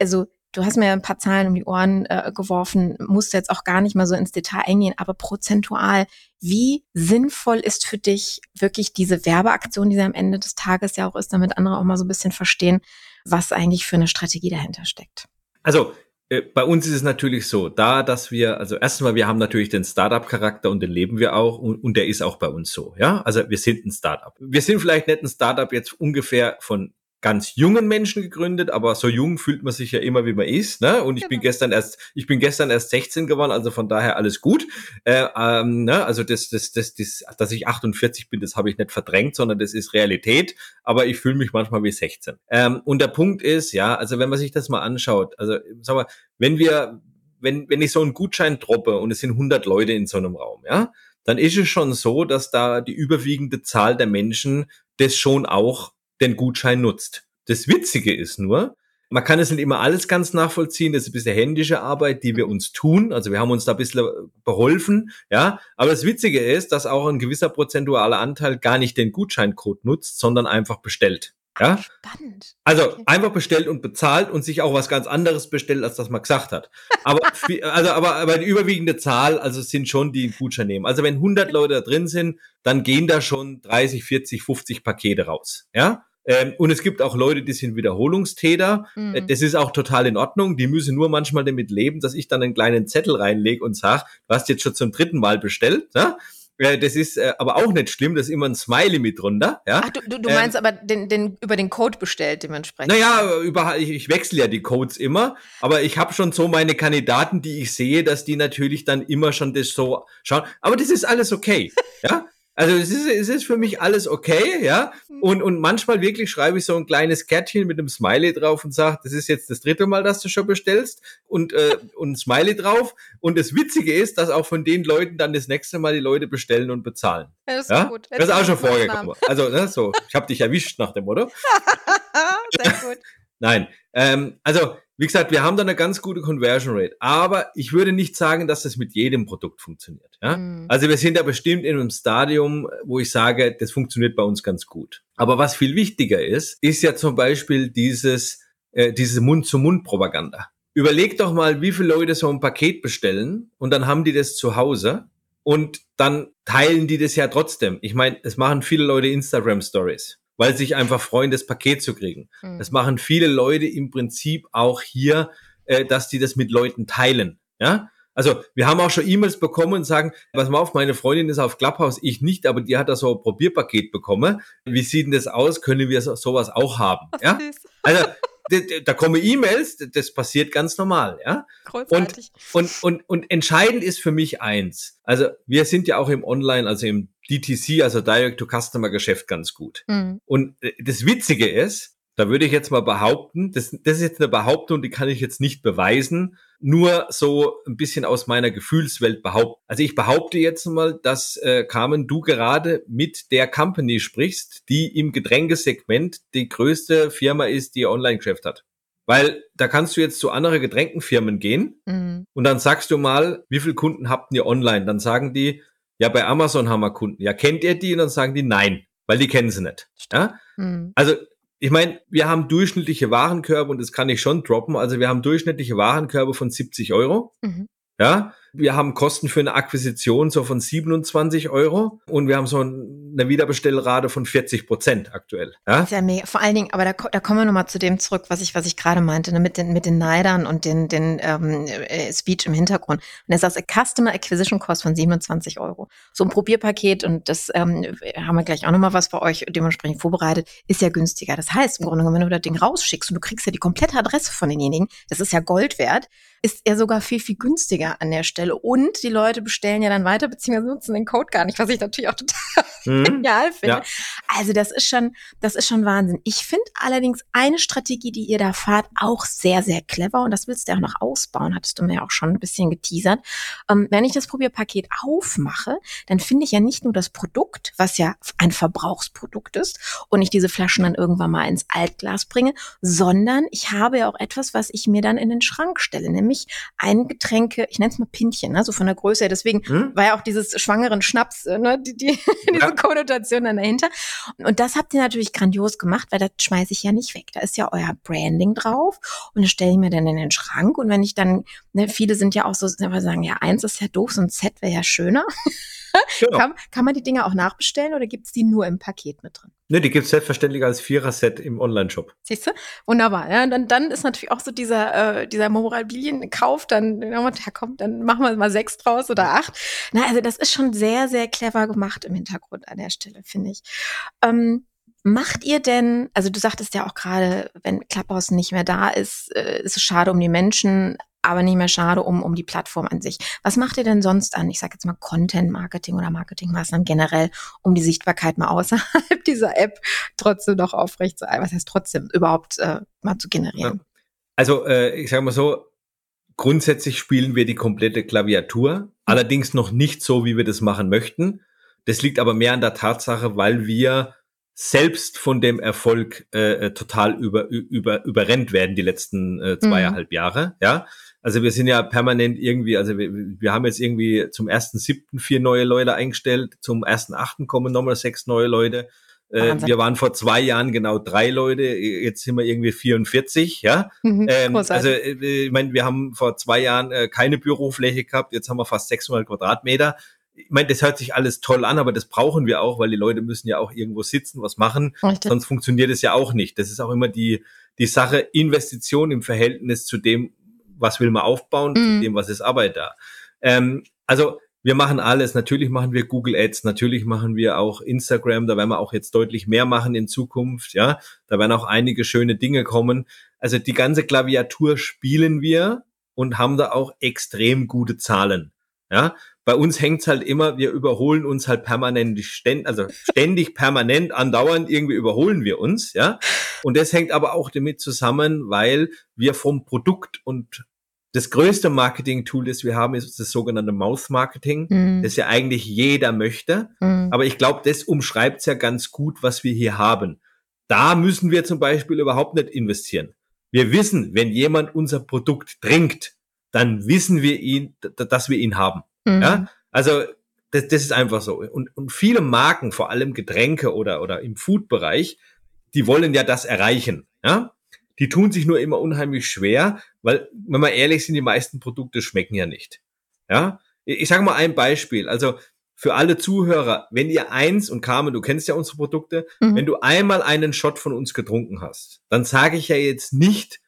Speaker 1: also du hast mir ein paar Zahlen um die Ohren äh, geworfen, musst jetzt auch gar nicht mal so ins Detail eingehen, aber prozentual, wie sinnvoll ist für dich wirklich diese Werbeaktion, die sie am Ende des Tages ja auch ist, damit andere auch mal so ein bisschen verstehen, was eigentlich für eine Strategie dahinter steckt?
Speaker 2: Also bei uns ist es natürlich so, da, dass wir, also erstmal, wir haben natürlich den Startup-Charakter und den leben wir auch und, und der ist auch bei uns so, ja. Also wir sind ein Startup. Wir sind vielleicht nicht ein Startup jetzt ungefähr von ganz jungen Menschen gegründet, aber so jung fühlt man sich ja immer, wie man ist. Ne? Und ich genau. bin gestern erst, ich bin gestern erst 16 geworden, also von daher alles gut. Äh, ähm, ne? Also das, das, das, das, dass ich 48 bin, das habe ich nicht verdrängt, sondern das ist Realität. Aber ich fühle mich manchmal wie 16. Ähm, und der Punkt ist, ja, also wenn man sich das mal anschaut, also sag mal, wenn wir, wenn, wenn ich so einen Gutschein droppe und es sind 100 Leute in so einem Raum, ja, dann ist es schon so, dass da die überwiegende Zahl der Menschen das schon auch den Gutschein nutzt. Das Witzige ist nur, man kann es nicht immer alles ganz nachvollziehen. Das ist ein bisschen händische Arbeit, die wir uns tun. Also wir haben uns da ein bisschen beholfen, ja. Aber das Witzige ist, dass auch ein gewisser prozentualer Anteil gar nicht den Gutscheincode nutzt, sondern einfach bestellt. Ja? Spannend. Also einfach bestellt und bezahlt und sich auch was ganz anderes bestellt, als das man gesagt hat. Aber, also, aber, aber die überwiegende Zahl, also sind schon die Gutschein nehmen. Also wenn 100 Leute da drin sind, dann gehen da schon 30, 40, 50 Pakete raus. Ja? Ähm, und es gibt auch Leute, die sind Wiederholungstäter. Mhm. Das ist auch total in Ordnung. Die müssen nur manchmal damit leben, dass ich dann einen kleinen Zettel reinlege und sage, du hast jetzt schon zum dritten Mal bestellt. Ja? Äh, das ist äh, aber auch nicht schlimm, das ist immer ein Smiley mit drunter. Ja?
Speaker 1: Ach, du, du, du ähm, meinst aber den, den, über den Code bestellt dementsprechend?
Speaker 2: Naja, über, ich, ich wechsle ja die Codes immer, aber ich habe schon so meine Kandidaten, die ich sehe, dass die natürlich dann immer schon das so schauen. Aber das ist alles okay. ja? Also es ist, es ist für mich alles okay, ja. Mhm. Und, und manchmal wirklich schreibe ich so ein kleines Kärtchen mit einem Smiley drauf und sage, das ist jetzt das dritte Mal, dass du schon bestellst und, äh, und ein Smiley drauf. Und das Witzige ist, dass auch von den Leuten dann das nächste Mal die Leute bestellen und bezahlen. Ja, das ist ja? gut. Das ist auch schon vorgekommen. Also, ne, so, ich habe dich erwischt nach dem, oder? Sehr gut. Nein, ähm, also wie gesagt, wir haben da eine ganz gute Conversion Rate, aber ich würde nicht sagen, dass das mit jedem Produkt funktioniert. Ja? Mhm. Also wir sind ja bestimmt in einem Stadium, wo ich sage, das funktioniert bei uns ganz gut. Aber was viel wichtiger ist, ist ja zum Beispiel dieses, äh, diese Mund-zu-Mund-Propaganda. Überleg doch mal, wie viele Leute so ein Paket bestellen und dann haben die das zu Hause und dann teilen die das ja trotzdem. Ich meine, es machen viele Leute Instagram Stories weil sie sich einfach freuen, das Paket zu kriegen. Mhm. Das machen viele Leute im Prinzip auch hier, äh, dass die das mit Leuten teilen. Ja, also wir haben auch schon E-Mails bekommen und sagen, was mal auf, meine Freundin ist auf Clubhouse, ich nicht, aber die hat da so ein Probierpaket bekommen. Wie sieht denn das aus? Können wir sowas auch haben? Ja? Also da kommen E-Mails, das passiert ganz normal, ja. Und, und, und, und entscheidend ist für mich eins. Also wir sind ja auch im Online, also im DTC, also Direct-to-Customer-Geschäft ganz gut. Mhm. Und äh, das Witzige ist, da würde ich jetzt mal behaupten, das, das ist jetzt eine Behauptung, die kann ich jetzt nicht beweisen, nur so ein bisschen aus meiner Gefühlswelt behaupten. Also ich behaupte jetzt mal, dass äh, Carmen, du gerade mit der Company sprichst, die im Getränkesegment die größte Firma ist, die Online-Geschäft hat. Weil da kannst du jetzt zu anderen Getränkenfirmen gehen mhm. und dann sagst du mal, wie viele Kunden habt ihr online? Dann sagen die, ja, bei Amazon haben wir Kunden. Ja, kennt ihr die? Und dann sagen die nein, weil die kennen sie nicht. Ja? Mhm. Also ich meine, wir haben durchschnittliche Warenkörbe und das kann ich schon droppen. Also wir haben durchschnittliche Warenkörbe von 70 Euro. Mhm. Ja, wir haben Kosten für eine Akquisition so von 27 Euro und wir haben so eine Wiederbestellrate von 40 Prozent aktuell.
Speaker 1: Ja? Sehr mega. Vor allen Dingen, aber da, da kommen wir nochmal zu dem zurück, was ich, was ich gerade meinte, ne, mit den, mit den Neidern und den, den ähm, äh, Speech im Hintergrund. Und er sagt, Customer Acquisition Cost von 27 Euro. So ein Probierpaket und das ähm, haben wir gleich auch nochmal was für euch dementsprechend vorbereitet, ist ja günstiger. Das heißt, im Grunde genommen, wenn du das Ding rausschickst und du kriegst ja die komplette Adresse von denjenigen, das ist ja Gold wert, ist er sogar viel, viel günstiger an der Stelle. Und die Leute bestellen ja dann weiter, beziehungsweise nutzen den Code gar nicht, was ich natürlich auch total mhm. genial finde. Ja. Also das ist schon, das ist schon Wahnsinn. Ich finde allerdings eine Strategie, die ihr da fahrt, auch sehr, sehr clever. Und das willst du ja auch noch ausbauen, hattest du mir ja auch schon ein bisschen geteasert. Ähm, wenn ich das Probierpaket aufmache, dann finde ich ja nicht nur das Produkt, was ja ein Verbrauchsprodukt ist und ich diese Flaschen dann irgendwann mal ins Altglas bringe, sondern ich habe ja auch etwas, was ich mir dann in den Schrank stelle, nämlich nämlich ein Getränke, ich nenne es mal Pinchen, ne, so von der Größe her. Deswegen hm? war ja auch dieses schwangeren Schnaps, äh, ne, die, die, diese ja. Konnotation dann dahinter. Und das habt ihr natürlich grandios gemacht, weil das schmeiße ich ja nicht weg. Da ist ja euer Branding drauf und das stelle ich mir dann in den Schrank. Und wenn ich dann, ne, viele sind ja auch so, sagen, ja, eins ist ja doof, so ein Set wäre ja schöner. Genau. Kann, kann man die Dinge auch nachbestellen oder gibt es die nur im Paket mit drin?
Speaker 2: Ne, die gibt es selbstverständlich als Vierer-Set im Online-Shop.
Speaker 1: Siehst du? Wunderbar. Ja, dann, dann ist natürlich auch so dieser, äh, dieser Mobilienkauf, dann, ja, komm, dann machen wir mal sechs draus oder acht. Na, also das ist schon sehr, sehr clever gemacht im Hintergrund an der Stelle, finde ich. Ähm, Macht ihr denn, also du sagtest ja auch gerade, wenn Clubhouse nicht mehr da ist, äh, ist es schade um die Menschen, aber nicht mehr schade um, um die Plattform an sich. Was macht ihr denn sonst an, ich sage jetzt mal Content-Marketing oder Marketingmaßnahmen generell, um die Sichtbarkeit mal außerhalb dieser App trotzdem noch aufrecht zu, was heißt trotzdem, überhaupt äh, mal zu generieren?
Speaker 2: Also äh, ich sage mal so, grundsätzlich spielen wir die komplette Klaviatur, mhm. allerdings noch nicht so, wie wir das machen möchten. Das liegt aber mehr an der Tatsache, weil wir selbst von dem Erfolg äh, äh total über, über, überrennt werden die letzten äh, zweieinhalb mhm. Jahre. Ja, also wir sind ja permanent irgendwie, also wir, wir haben jetzt irgendwie zum ersten siebten vier neue Leute eingestellt, zum ersten achten kommen nochmal sechs neue Leute. Äh, wir waren vor zwei Jahren genau drei Leute, jetzt sind wir irgendwie 44, ja. Mhm, ähm, also äh, ich meine, wir haben vor zwei Jahren äh, keine Bürofläche gehabt, jetzt haben wir fast 600 Quadratmeter. Ich meine, das hört sich alles toll an, aber das brauchen wir auch, weil die Leute müssen ja auch irgendwo sitzen, was machen. Richtig. Sonst funktioniert es ja auch nicht. Das ist auch immer die, die Sache Investition im Verhältnis zu dem, was will man aufbauen, mhm. dem, was ist Arbeit da. Ähm, also wir machen alles. Natürlich machen wir Google Ads, natürlich machen wir auch Instagram. Da werden wir auch jetzt deutlich mehr machen in Zukunft. Ja, da werden auch einige schöne Dinge kommen. Also die ganze Klaviatur spielen wir und haben da auch extrem gute Zahlen. Ja, bei uns hängt's halt immer, wir überholen uns halt permanent, ständig, also ständig, permanent, andauernd irgendwie überholen wir uns, ja. Und das hängt aber auch damit zusammen, weil wir vom Produkt und das größte Marketing-Tool, das wir haben, ist das sogenannte Mouth-Marketing, mhm. das ja eigentlich jeder möchte. Mhm. Aber ich glaube, das umschreibt es ja ganz gut, was wir hier haben. Da müssen wir zum Beispiel überhaupt nicht investieren. Wir wissen, wenn jemand unser Produkt trinkt, dann wissen wir ihn, dass wir ihn haben. Mhm. Ja? Also das, das ist einfach so. Und, und viele Marken, vor allem Getränke oder, oder im Food-Bereich, die wollen ja das erreichen. Ja? Die tun sich nur immer unheimlich schwer, weil, wenn wir ehrlich sind, die meisten Produkte schmecken ja nicht. Ja, ich sage mal ein Beispiel. Also für alle Zuhörer, wenn ihr eins und Carmen, du kennst ja unsere Produkte, mhm. wenn du einmal einen Shot von uns getrunken hast, dann sage ich ja jetzt nicht,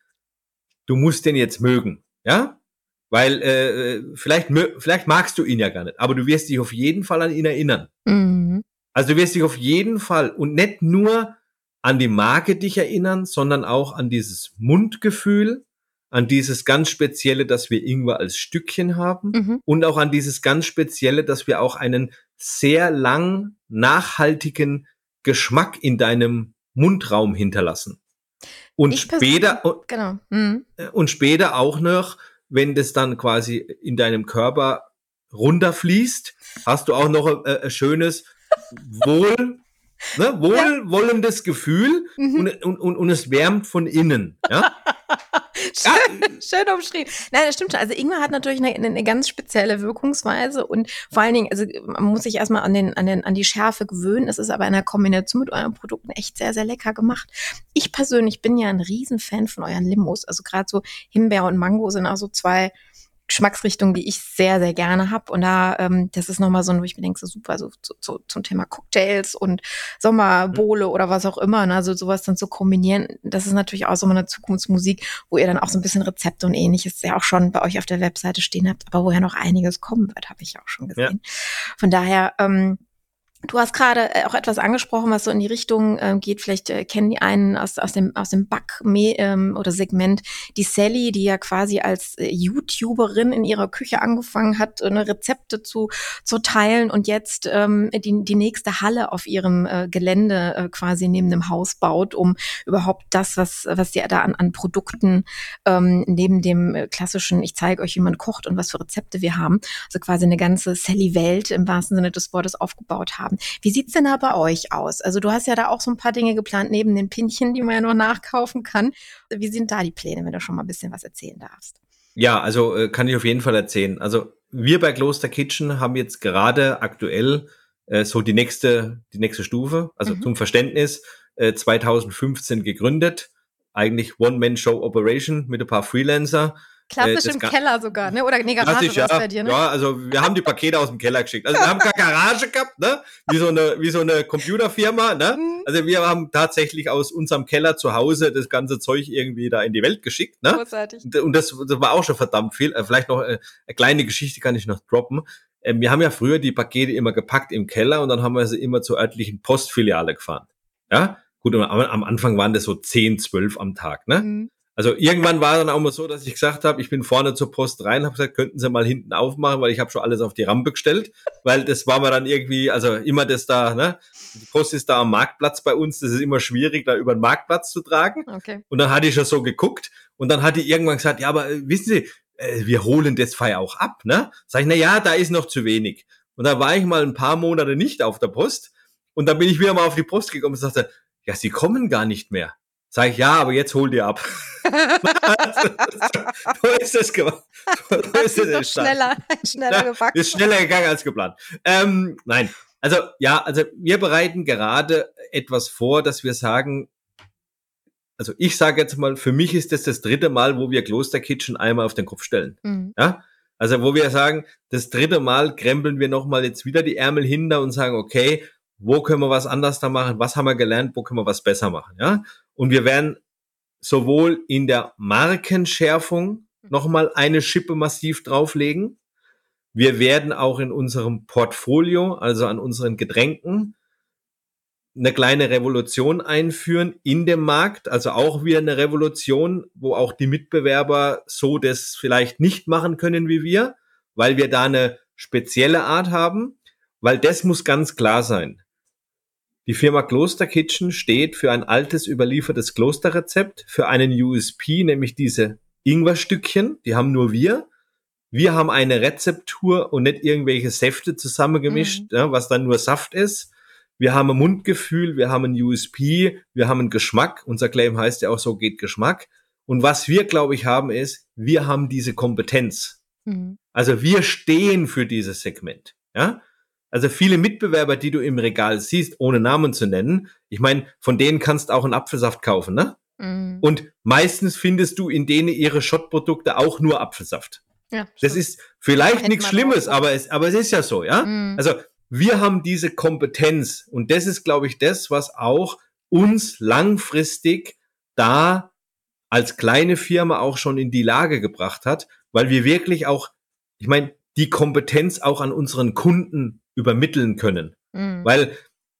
Speaker 2: du musst den jetzt mögen, ja, weil äh, vielleicht vielleicht magst du ihn ja gar nicht, aber du wirst dich auf jeden Fall an ihn erinnern. Mhm. Also du wirst dich auf jeden Fall und nicht nur an die Marke dich erinnern, sondern auch an dieses Mundgefühl, an dieses ganz Spezielle, dass wir Ingwer als Stückchen haben mhm. und auch an dieses ganz Spezielle, dass wir auch einen sehr lang nachhaltigen Geschmack in deinem Mundraum hinterlassen. Und später, genau. mhm. und später auch noch, wenn das dann quasi in deinem Körper runterfließt, hast du auch noch ein, ein schönes Wohl Ne? Wohlwollendes. Gefühl mhm. und, und, und, und es wärmt von innen. Ja?
Speaker 1: schön, ja. schön umschrieben. Nein, das stimmt schon. Also Ingwer hat natürlich eine, eine, ganz spezielle Wirkungsweise und vor allen Dingen, also man muss sich erstmal an, den, an, den, an die Schärfe gewöhnen. Es ist aber in der Kombination mit euren Produkten echt sehr, sehr lecker gemacht. Ich persönlich bin ja ein Riesenfan von euren Limos. Also gerade so Himbeer und Mango sind auch so zwei Geschmacksrichtung, die ich sehr, sehr gerne habe. Und da, ähm, das ist nochmal so, wo ich mir denke, so super, so, so, so zum Thema Cocktails und Sommerbowle oder was auch immer, ne? also sowas dann zu kombinieren, das ist natürlich auch so eine Zukunftsmusik, wo ihr dann auch so ein bisschen Rezepte und ähnliches ja auch schon bei euch auf der Webseite stehen habt, aber woher noch einiges kommen wird, habe ich auch schon gesehen. Ja. Von daher, ähm, Du hast gerade äh, auch etwas angesprochen, was so in die Richtung äh, geht. Vielleicht äh, kennen die einen aus, aus dem, aus dem Back ähm, oder Segment die Sally, die ja quasi als äh, YouTuberin in ihrer Küche angefangen hat, eine Rezepte zu, zu teilen und jetzt ähm, die, die nächste Halle auf ihrem äh, Gelände äh, quasi neben dem Haus baut, um überhaupt das, was, was sie da an, an Produkten ähm, neben dem äh, klassischen, ich zeige euch, wie man kocht und was für Rezepte wir haben, also quasi eine ganze Sally-Welt im wahrsten Sinne des Wortes aufgebaut haben haben. Wie sieht's denn da bei euch aus? Also du hast ja da auch so ein paar Dinge geplant neben den Pinchen, die man ja noch nachkaufen kann. Wie sind da die Pläne, wenn du schon mal ein bisschen was erzählen darfst?
Speaker 2: Ja, also äh, kann ich auf jeden Fall erzählen. Also wir bei Kloster Kitchen haben jetzt gerade aktuell äh, so die nächste, die nächste Stufe, also mhm. zum Verständnis, äh, 2015 gegründet. Eigentlich One-Man-Show-Operation mit ein paar Freelancer
Speaker 1: Klassisch äh, im Keller sogar, ne? Oder nee, Garage
Speaker 2: ja, bei dir, ne? Ja, also wir haben die Pakete aus dem Keller geschickt. Also wir haben keine Garage gehabt, ne? Wie so eine, wie so eine Computerfirma, ne? Mhm. Also wir haben tatsächlich aus unserem Keller zu Hause das ganze Zeug irgendwie da in die Welt geschickt, ne? Großartig. Und das, das war auch schon verdammt viel. Äh, vielleicht noch äh, eine kleine Geschichte kann ich noch droppen. Ähm, wir haben ja früher die Pakete immer gepackt im Keller und dann haben wir sie immer zur örtlichen Postfiliale gefahren. Ja, gut, aber am Anfang waren das so 10, 12 am Tag, ne? Mhm. Also irgendwann war dann auch mal so, dass ich gesagt habe, ich bin vorne zur Post rein, habe gesagt, könnten Sie mal hinten aufmachen, weil ich habe schon alles auf die Rampe gestellt, weil das war mir dann irgendwie, also immer das da, ne? Die Post ist da am Marktplatz bei uns, das ist immer schwierig, da über den Marktplatz zu tragen. Okay. Und dann hatte ich schon so geguckt und dann hatte ich irgendwann gesagt, ja, aber äh, wissen Sie, äh, wir holen das Feier auch ab, ne? Sag ich, na ja, da ist noch zu wenig. Und da war ich mal ein paar Monate nicht auf der Post und dann bin ich wieder mal auf die Post gekommen und sagte, ja, Sie kommen gar nicht mehr. Sag ich, ja, aber jetzt hol dir ab. so ist es gemacht. So ist es schneller, schneller gebacken. Ist schneller gegangen als geplant. Ähm, nein, also ja, also wir bereiten gerade etwas vor, dass wir sagen, also ich sage jetzt mal, für mich ist das das dritte Mal, wo wir Kloster Kitchen einmal auf den Kopf stellen. Mhm. Ja, also wo wir sagen, das dritte Mal krempeln wir nochmal jetzt wieder die Ärmel hinter und sagen, okay, wo können wir was anders da machen, was haben wir gelernt, wo können wir was besser machen, ja. Und wir werden sowohl in der Markenschärfung nochmal eine Schippe massiv drauflegen. Wir werden auch in unserem Portfolio, also an unseren Getränken, eine kleine Revolution einführen in dem Markt, also auch wieder eine Revolution, wo auch die Mitbewerber so das vielleicht nicht machen können wie wir, weil wir da eine spezielle Art haben, weil das muss ganz klar sein. Die Firma Kloster Kitchen steht für ein altes überliefertes Klosterrezept, für einen USP, nämlich diese Ingwerstückchen, die haben nur wir. Wir haben eine Rezeptur und nicht irgendwelche Säfte zusammengemischt, mhm. ja, was dann nur Saft ist. Wir haben ein Mundgefühl, wir haben ein USP, wir haben einen Geschmack. Unser Claim heißt ja auch so geht Geschmack. Und was wir, glaube ich, haben ist, wir haben diese Kompetenz. Mhm. Also wir stehen für dieses Segment. Ja? Also viele Mitbewerber, die du im Regal siehst, ohne Namen zu nennen, ich meine, von denen kannst du auch einen Apfelsaft kaufen, ne? Mm. Und meistens findest du in denen ihre Shot-Produkte auch nur Apfelsaft. Ja, das ist vielleicht nichts Schlimmes, aber es, aber es ist ja so, ja? Mm. Also wir haben diese Kompetenz und das ist, glaube ich, das, was auch uns langfristig da als kleine Firma auch schon in die Lage gebracht hat, weil wir wirklich auch, ich meine, die Kompetenz auch an unseren Kunden übermitteln können. Mhm. Weil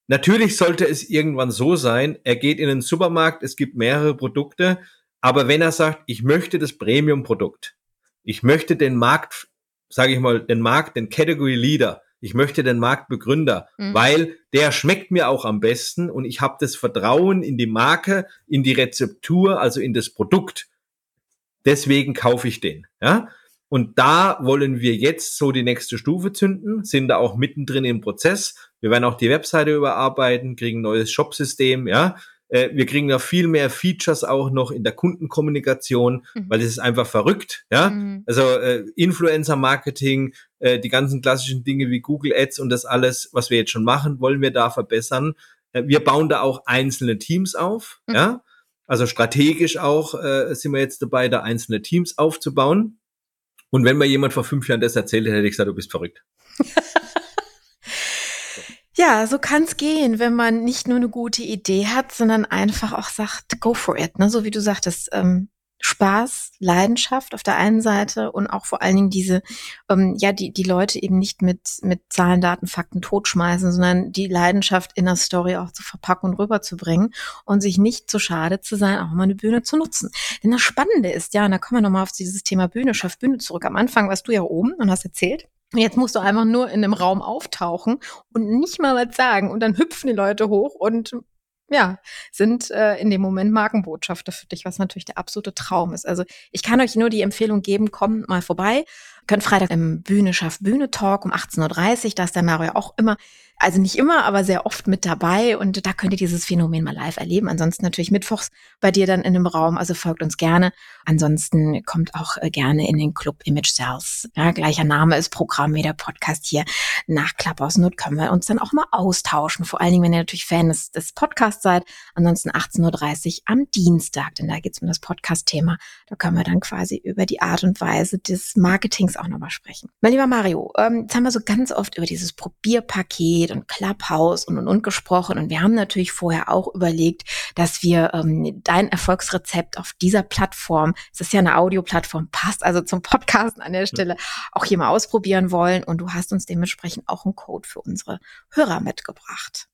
Speaker 2: natürlich sollte es irgendwann so sein, er geht in den Supermarkt, es gibt mehrere Produkte, aber wenn er sagt, ich möchte das Premium-Produkt, ich möchte den Markt, sage ich mal, den Markt, den Category Leader, ich möchte den Marktbegründer, mhm. weil der schmeckt mir auch am besten und ich habe das Vertrauen in die Marke, in die Rezeptur, also in das Produkt. Deswegen kaufe ich den. Ja? Und da wollen wir jetzt so die nächste Stufe zünden, sind da auch mittendrin im Prozess. Wir werden auch die Webseite überarbeiten, kriegen ein neues Shopsystem, ja. Äh, wir kriegen noch viel mehr Features auch noch in der Kundenkommunikation, mhm. weil es ist einfach verrückt, ja. Mhm. Also äh, Influencer-Marketing, äh, die ganzen klassischen Dinge wie Google Ads und das alles, was wir jetzt schon machen, wollen wir da verbessern. Äh, wir bauen da auch einzelne Teams auf, mhm. ja. Also strategisch auch äh, sind wir jetzt dabei, da einzelne Teams aufzubauen. Und wenn mir jemand vor fünf Jahren das erzählt hätte, hätte ich gesagt, du bist verrückt.
Speaker 1: Ja, so kann's gehen, wenn man nicht nur eine gute Idee hat, sondern einfach auch sagt, go for it. Ne? So wie du sagtest, ähm, Spaß, Leidenschaft auf der einen Seite und auch vor allen Dingen diese, ähm, ja, die, die Leute eben nicht mit, mit Zahlen, Daten, Fakten totschmeißen, sondern die Leidenschaft in der Story auch zu verpacken und rüberzubringen und sich nicht zu schade zu sein, auch mal eine Bühne zu nutzen. Denn das Spannende ist, ja, und da kommen wir nochmal auf dieses Thema Bühne, Schaff Bühne zurück. Am Anfang warst du ja oben und hast erzählt, jetzt musst du einfach nur in einem Raum auftauchen und nicht mal was sagen. Und dann hüpfen die Leute hoch und ja, sind äh, in dem Moment Markenbotschafter für dich, was natürlich der absolute Traum ist. Also ich kann euch nur die Empfehlung geben, kommt mal vorbei. Könnt Freitag im Bühne schafft Bühne Talk um 18.30 Uhr, da ist der Mario auch immer also nicht immer, aber sehr oft mit dabei und da könnt ihr dieses Phänomen mal live erleben. Ansonsten natürlich mittwochs bei dir dann in einem Raum, also folgt uns gerne. Ansonsten kommt auch äh, gerne in den Club Image Cells. Ja, gleicher Name ist Programm wie der Podcast hier nach Clubhouse Not können wir uns dann auch mal austauschen. Vor allen Dingen, wenn ihr natürlich Fan des, des Podcasts seid. Ansonsten 18.30 Uhr am Dienstag, denn da geht es um das Podcast-Thema. Da können wir dann quasi über die Art und Weise des Marketings auch nochmal sprechen. Mein lieber Mario, ähm, jetzt haben wir so ganz oft über dieses Probierpaket und Clubhouse und und und gesprochen. Und wir haben natürlich vorher auch überlegt, dass wir ähm, dein Erfolgsrezept auf dieser Plattform, es ist ja eine Audioplattform, passt also zum Podcasten an der Stelle, auch hier mal ausprobieren wollen. Und du hast uns dementsprechend auch einen Code für unsere Hörer mitgebracht.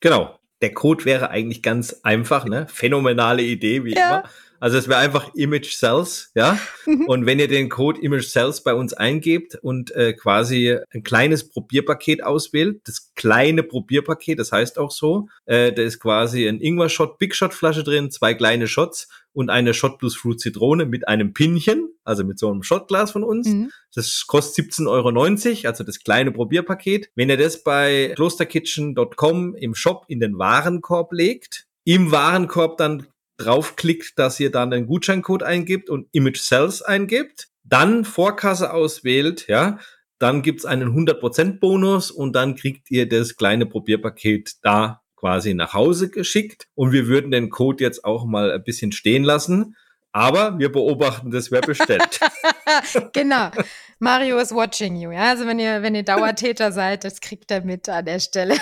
Speaker 2: Genau. der Code wäre eigentlich ganz einfach, ne? Phänomenale Idee, wie ja. immer. Also es wäre einfach Image Cells, ja. Mhm. Und wenn ihr den Code Image Cells bei uns eingebt und äh, quasi ein kleines Probierpaket auswählt, das kleine Probierpaket, das heißt auch so, äh, da ist quasi ein Ingwer-Shot, Big Shot Flasche drin, zwei kleine Shots und eine Shot plus Fruit Zitrone mit einem Pinchen, also mit so einem Shotglas von uns. Mhm. Das kostet 17,90 Euro, also das kleine Probierpaket. Wenn ihr das bei klosterkitchen.com im Shop in den Warenkorb legt, im Warenkorb dann draufklickt, dass ihr dann einen Gutscheincode eingibt und Image Cells eingibt, dann Vorkasse auswählt, ja, dann gibt's einen 100% Bonus und dann kriegt ihr das kleine Probierpaket da quasi nach Hause geschickt und wir würden den Code jetzt auch mal ein bisschen stehen lassen. Aber wir beobachten das, wer bestellt.
Speaker 1: genau. Mario is watching you. Ja? Also wenn ihr, wenn ihr Dauertäter seid, das kriegt er mit an der Stelle.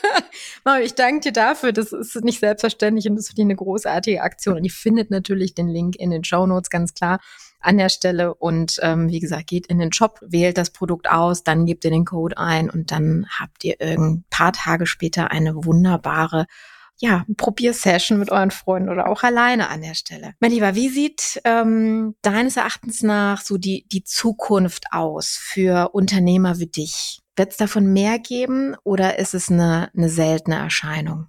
Speaker 1: Mario, ich danke dir dafür. Das ist nicht selbstverständlich und das finde ich eine großartige Aktion. Und ihr findet natürlich den Link in den Show Notes, ganz klar an der Stelle. Und ähm, wie gesagt, geht in den Shop, wählt das Produkt aus, dann gebt ihr den Code ein und dann habt ihr ein paar Tage später eine wunderbare ja, Probiersession mit euren Freunden oder auch alleine an der Stelle. Mein Lieber, wie sieht ähm, deines Erachtens nach so die, die Zukunft aus für Unternehmer wie dich? Wird es davon mehr geben oder ist es eine, eine seltene Erscheinung?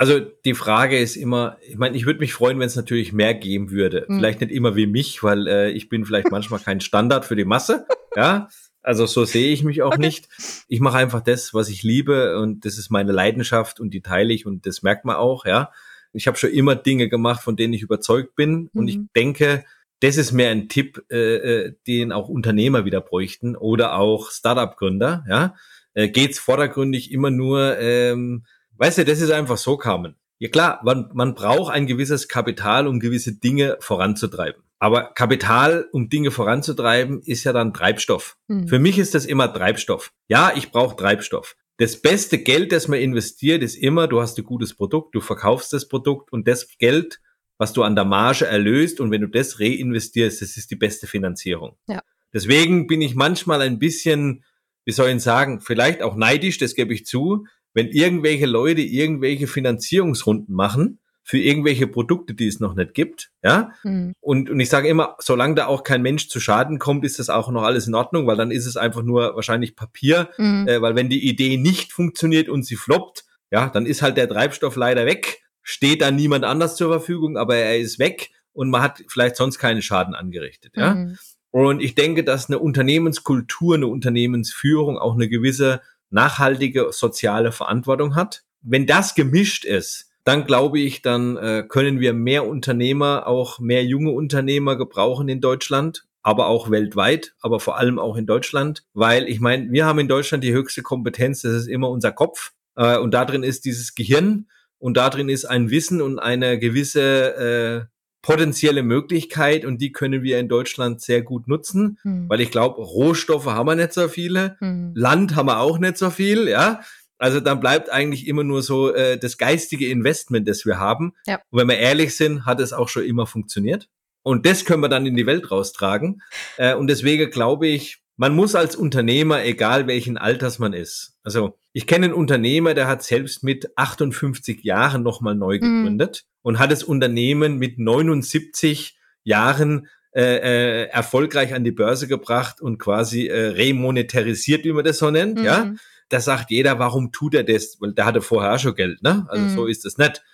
Speaker 2: Also die Frage ist immer, ich meine, ich würde mich freuen, wenn es natürlich mehr geben würde. Mhm. Vielleicht nicht immer wie mich, weil äh, ich bin vielleicht manchmal kein Standard für die Masse. Ja, also so sehe ich mich auch okay. nicht. Ich mache einfach das, was ich liebe und das ist meine Leidenschaft und die teile ich und das merkt man auch. Ja, ich habe schon immer Dinge gemacht, von denen ich überzeugt bin mhm. und ich mhm. denke, das ist mehr ein Tipp, äh, äh, den auch Unternehmer wieder bräuchten oder auch Startup-Gründer. Ja, äh, geht's vordergründig immer nur, ähm, weißt du, das ist einfach so kamen. Ja klar, man, man braucht ein gewisses Kapital, um gewisse Dinge voranzutreiben. Aber Kapital, um Dinge voranzutreiben, ist ja dann Treibstoff. Mhm. Für mich ist das immer Treibstoff. Ja, ich brauche Treibstoff. Das beste Geld, das man investiert, ist immer, du hast ein gutes Produkt, du verkaufst das Produkt und das Geld was du an der Marge erlöst und wenn du das reinvestierst, das ist die beste Finanzierung. Ja. Deswegen bin ich manchmal ein bisschen, wie soll ich sagen, vielleicht auch neidisch, das gebe ich zu, wenn irgendwelche Leute irgendwelche Finanzierungsrunden machen für irgendwelche Produkte, die es noch nicht gibt, ja. Mhm. Und, und ich sage immer, solange da auch kein Mensch zu Schaden kommt, ist das auch noch alles in Ordnung, weil dann ist es einfach nur wahrscheinlich Papier, mhm. äh, weil wenn die Idee nicht funktioniert und sie floppt, ja, dann ist halt der Treibstoff leider weg steht dann niemand anders zur Verfügung, aber er ist weg und man hat vielleicht sonst keinen Schaden angerichtet. Ja? Mhm. Und ich denke, dass eine Unternehmenskultur, eine Unternehmensführung auch eine gewisse nachhaltige soziale Verantwortung hat. Wenn das gemischt ist, dann glaube ich, dann äh, können wir mehr Unternehmer, auch mehr junge Unternehmer gebrauchen in Deutschland, aber auch weltweit, aber vor allem auch in Deutschland, weil ich meine, wir haben in Deutschland die höchste Kompetenz, das ist immer unser Kopf äh, und da drin ist dieses Gehirn und da drin ist ein Wissen und eine gewisse äh, potenzielle Möglichkeit und die können wir in Deutschland sehr gut nutzen, hm. weil ich glaube, Rohstoffe haben wir nicht so viele, hm. Land haben wir auch nicht so viel, ja. Also dann bleibt eigentlich immer nur so äh, das geistige Investment, das wir haben. Ja. Und wenn wir ehrlich sind, hat es auch schon immer funktioniert. Und das können wir dann in die Welt raustragen. Äh, und deswegen glaube ich, man muss als Unternehmer, egal welchen Alters man ist, also ich kenne einen Unternehmer, der hat selbst mit 58 Jahren nochmal neu mhm. gegründet mhm. und hat das Unternehmen mit 79 Jahren äh, äh, erfolgreich an die Börse gebracht und quasi äh, remonetarisiert, wie man das so nennt, mhm. ja. Da sagt jeder, warum tut er das? Weil der hatte vorher schon Geld, ne? Also mhm. so ist es nicht.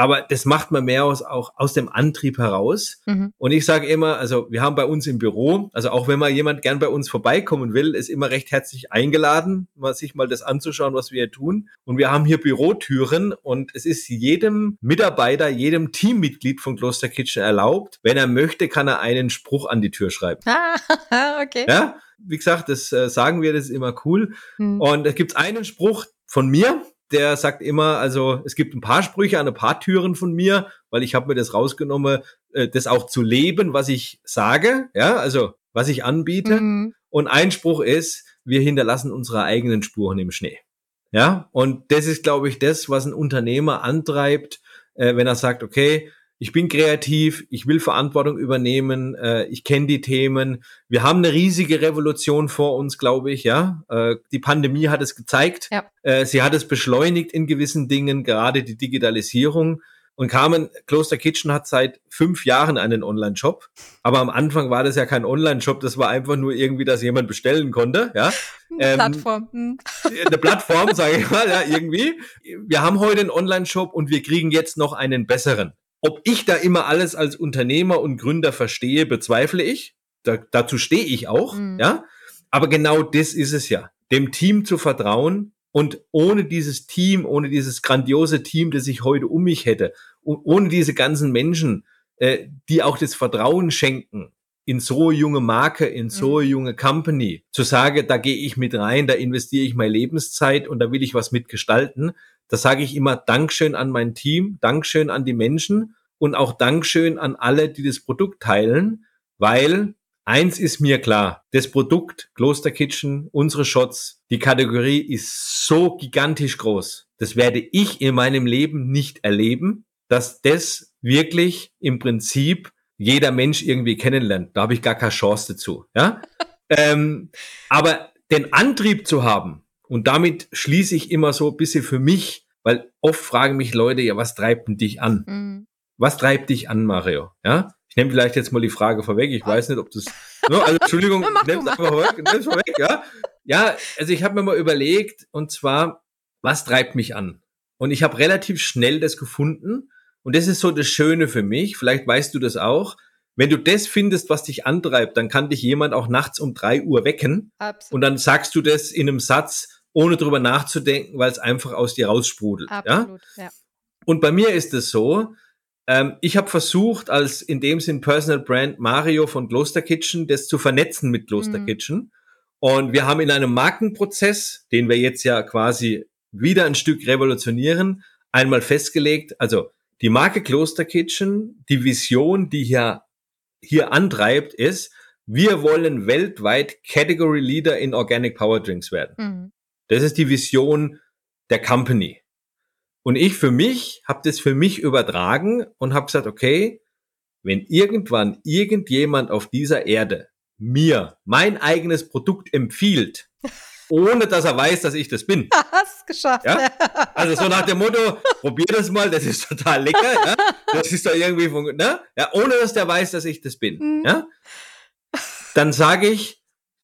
Speaker 2: Aber das macht man mehr aus, auch aus dem Antrieb heraus. Mhm. Und ich sage immer, also wir haben bei uns im Büro, also auch wenn mal jemand gern bei uns vorbeikommen will, ist immer recht herzlich eingeladen, mal sich mal das anzuschauen, was wir hier tun. Und wir haben hier Bürotüren und es ist jedem Mitarbeiter, jedem Teammitglied von Kloster Kitchen erlaubt, wenn er möchte, kann er einen Spruch an die Tür schreiben. Ah, okay. Ja, wie gesagt, das äh, sagen wir, das ist immer cool. Mhm. Und es gibt einen Spruch von mir, der sagt immer, also es gibt ein paar Sprüche an ein paar Türen von mir, weil ich habe mir das rausgenommen, äh, das auch zu leben, was ich sage, ja, also was ich anbiete. Mhm. Und ein Spruch ist, wir hinterlassen unsere eigenen Spuren im Schnee. Ja, und das ist, glaube ich, das, was ein Unternehmer antreibt, äh, wenn er sagt, okay, ich bin kreativ, ich will Verantwortung übernehmen, äh, ich kenne die Themen. Wir haben eine riesige Revolution vor uns, glaube ich, ja. Äh, die Pandemie hat es gezeigt. Ja. Äh, sie hat es beschleunigt in gewissen Dingen, gerade die Digitalisierung. Und Carmen, Kloster Kitchen hat seit fünf Jahren einen Online-Shop. Aber am Anfang war das ja kein Online-Shop, das war einfach nur irgendwie, dass jemand bestellen konnte. Ja?
Speaker 1: Eine ähm, Plattform. Hm.
Speaker 2: Eine Plattform, sage ich mal, ja, irgendwie. Wir haben heute einen Online-Shop und wir kriegen jetzt noch einen besseren. Ob ich da immer alles als Unternehmer und Gründer verstehe, bezweifle ich. Da, dazu stehe ich auch, mhm. ja. Aber genau das ist es ja. Dem Team zu vertrauen, und ohne dieses Team, ohne dieses grandiose Team, das ich heute um mich hätte, ohne diese ganzen Menschen, äh, die auch das Vertrauen schenken in so junge Marke, in so mhm. junge Company, zu sagen, da gehe ich mit rein, da investiere ich meine Lebenszeit und da will ich was mitgestalten, da sage ich immer Dankeschön an mein Team, Dankeschön an die Menschen und auch Dankeschön an alle, die das Produkt teilen, weil Eins ist mir klar, das Produkt Kloster Kitchen, unsere Shots, die Kategorie ist so gigantisch groß. Das werde ich in meinem Leben nicht erleben, dass das wirklich im Prinzip jeder Mensch irgendwie kennenlernt. Da habe ich gar keine Chance dazu. Ja? ähm, aber den Antrieb zu haben, und damit schließe ich immer so ein bisschen für mich, weil oft fragen mich Leute, ja, was treibt denn dich an? Mhm. Was treibt dich an, Mario? Ja? Ich nehme vielleicht jetzt mal die Frage vorweg. Ich weiß nicht, ob das. Ne, also Entschuldigung, nimm einfach vorweg, nimm's vorweg, ja. Ja, also ich habe mir mal überlegt, und zwar, was treibt mich an? Und ich habe relativ schnell das gefunden. Und das ist so das Schöne für mich. Vielleicht weißt du das auch. Wenn du das findest, was dich antreibt, dann kann dich jemand auch nachts um drei Uhr wecken. Absolut. Und dann sagst du das in einem Satz, ohne drüber nachzudenken, weil es einfach aus dir raussprudelt. Absolut, ja? ja. Und bei mir ist es so, ähm, ich habe versucht, als in dem Sinn Personal Brand Mario von Kloster Kitchen, das zu vernetzen mit Kloster mhm. Kitchen. Und wir haben in einem Markenprozess, den wir jetzt ja quasi wieder ein Stück revolutionieren, einmal festgelegt, also die Marke Kloster Kitchen, die Vision, die hier, hier antreibt, ist, wir wollen weltweit Category Leader in Organic Power Drinks werden. Mhm. Das ist die Vision der Company. Und ich für mich habe das für mich übertragen und habe gesagt, okay, wenn irgendwann irgendjemand auf dieser Erde mir mein eigenes Produkt empfiehlt, ohne dass er weiß, dass ich das bin.
Speaker 1: Hast geschafft.
Speaker 2: Ja? Also so nach dem Motto, probier das mal, das ist total lecker. Ja? Das ist doch irgendwie, ne? ja, ohne dass der weiß, dass ich das bin. Mhm. Ja? Dann sage ich,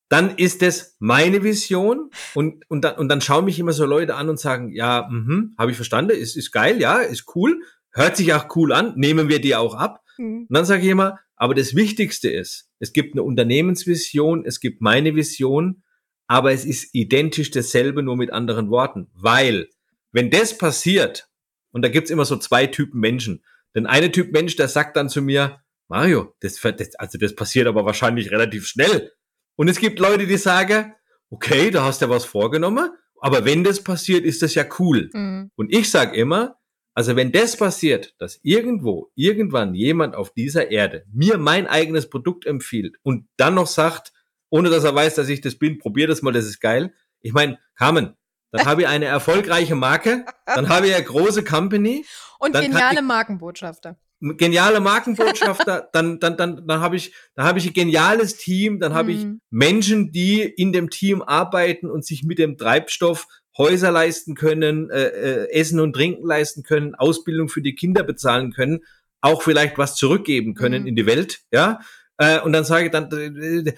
Speaker 2: dann ist es meine Vision und, und, dann, und dann schauen mich immer so Leute an und sagen, ja, mhm, habe ich verstanden, ist, ist geil, ja, ist cool, hört sich auch cool an, nehmen wir die auch ab. Mhm. Und dann sage ich immer, aber das Wichtigste ist, es gibt eine Unternehmensvision, es gibt meine Vision, aber es ist identisch dasselbe, nur mit anderen Worten. Weil, wenn das passiert, und da gibt's immer so zwei Typen Menschen, denn eine Typ Mensch, der sagt dann zu mir, Mario, das, das, also das passiert aber wahrscheinlich relativ schnell. Und es gibt Leute, die sagen, okay, da hast du ja was vorgenommen, aber wenn das passiert, ist das ja cool. Mhm. Und ich sage immer, also wenn das passiert, dass irgendwo, irgendwann jemand auf dieser Erde mir mein eigenes Produkt empfiehlt und dann noch sagt, ohne dass er weiß, dass ich das bin, probier das mal, das ist geil. Ich meine, Carmen, dann habe ich eine erfolgreiche Marke, dann habe ich eine große Company.
Speaker 1: Und geniale Markenbotschafter
Speaker 2: geniale Markenbotschafter, dann, dann, dann, dann habe ich, dann habe ich ein geniales Team, dann habe mhm. ich Menschen, die in dem Team arbeiten und sich mit dem Treibstoff Häuser leisten können, äh, äh, Essen und Trinken leisten können, Ausbildung für die Kinder bezahlen können, auch vielleicht was zurückgeben können mhm. in die Welt, ja. Äh, und dann sage ich dann, äh,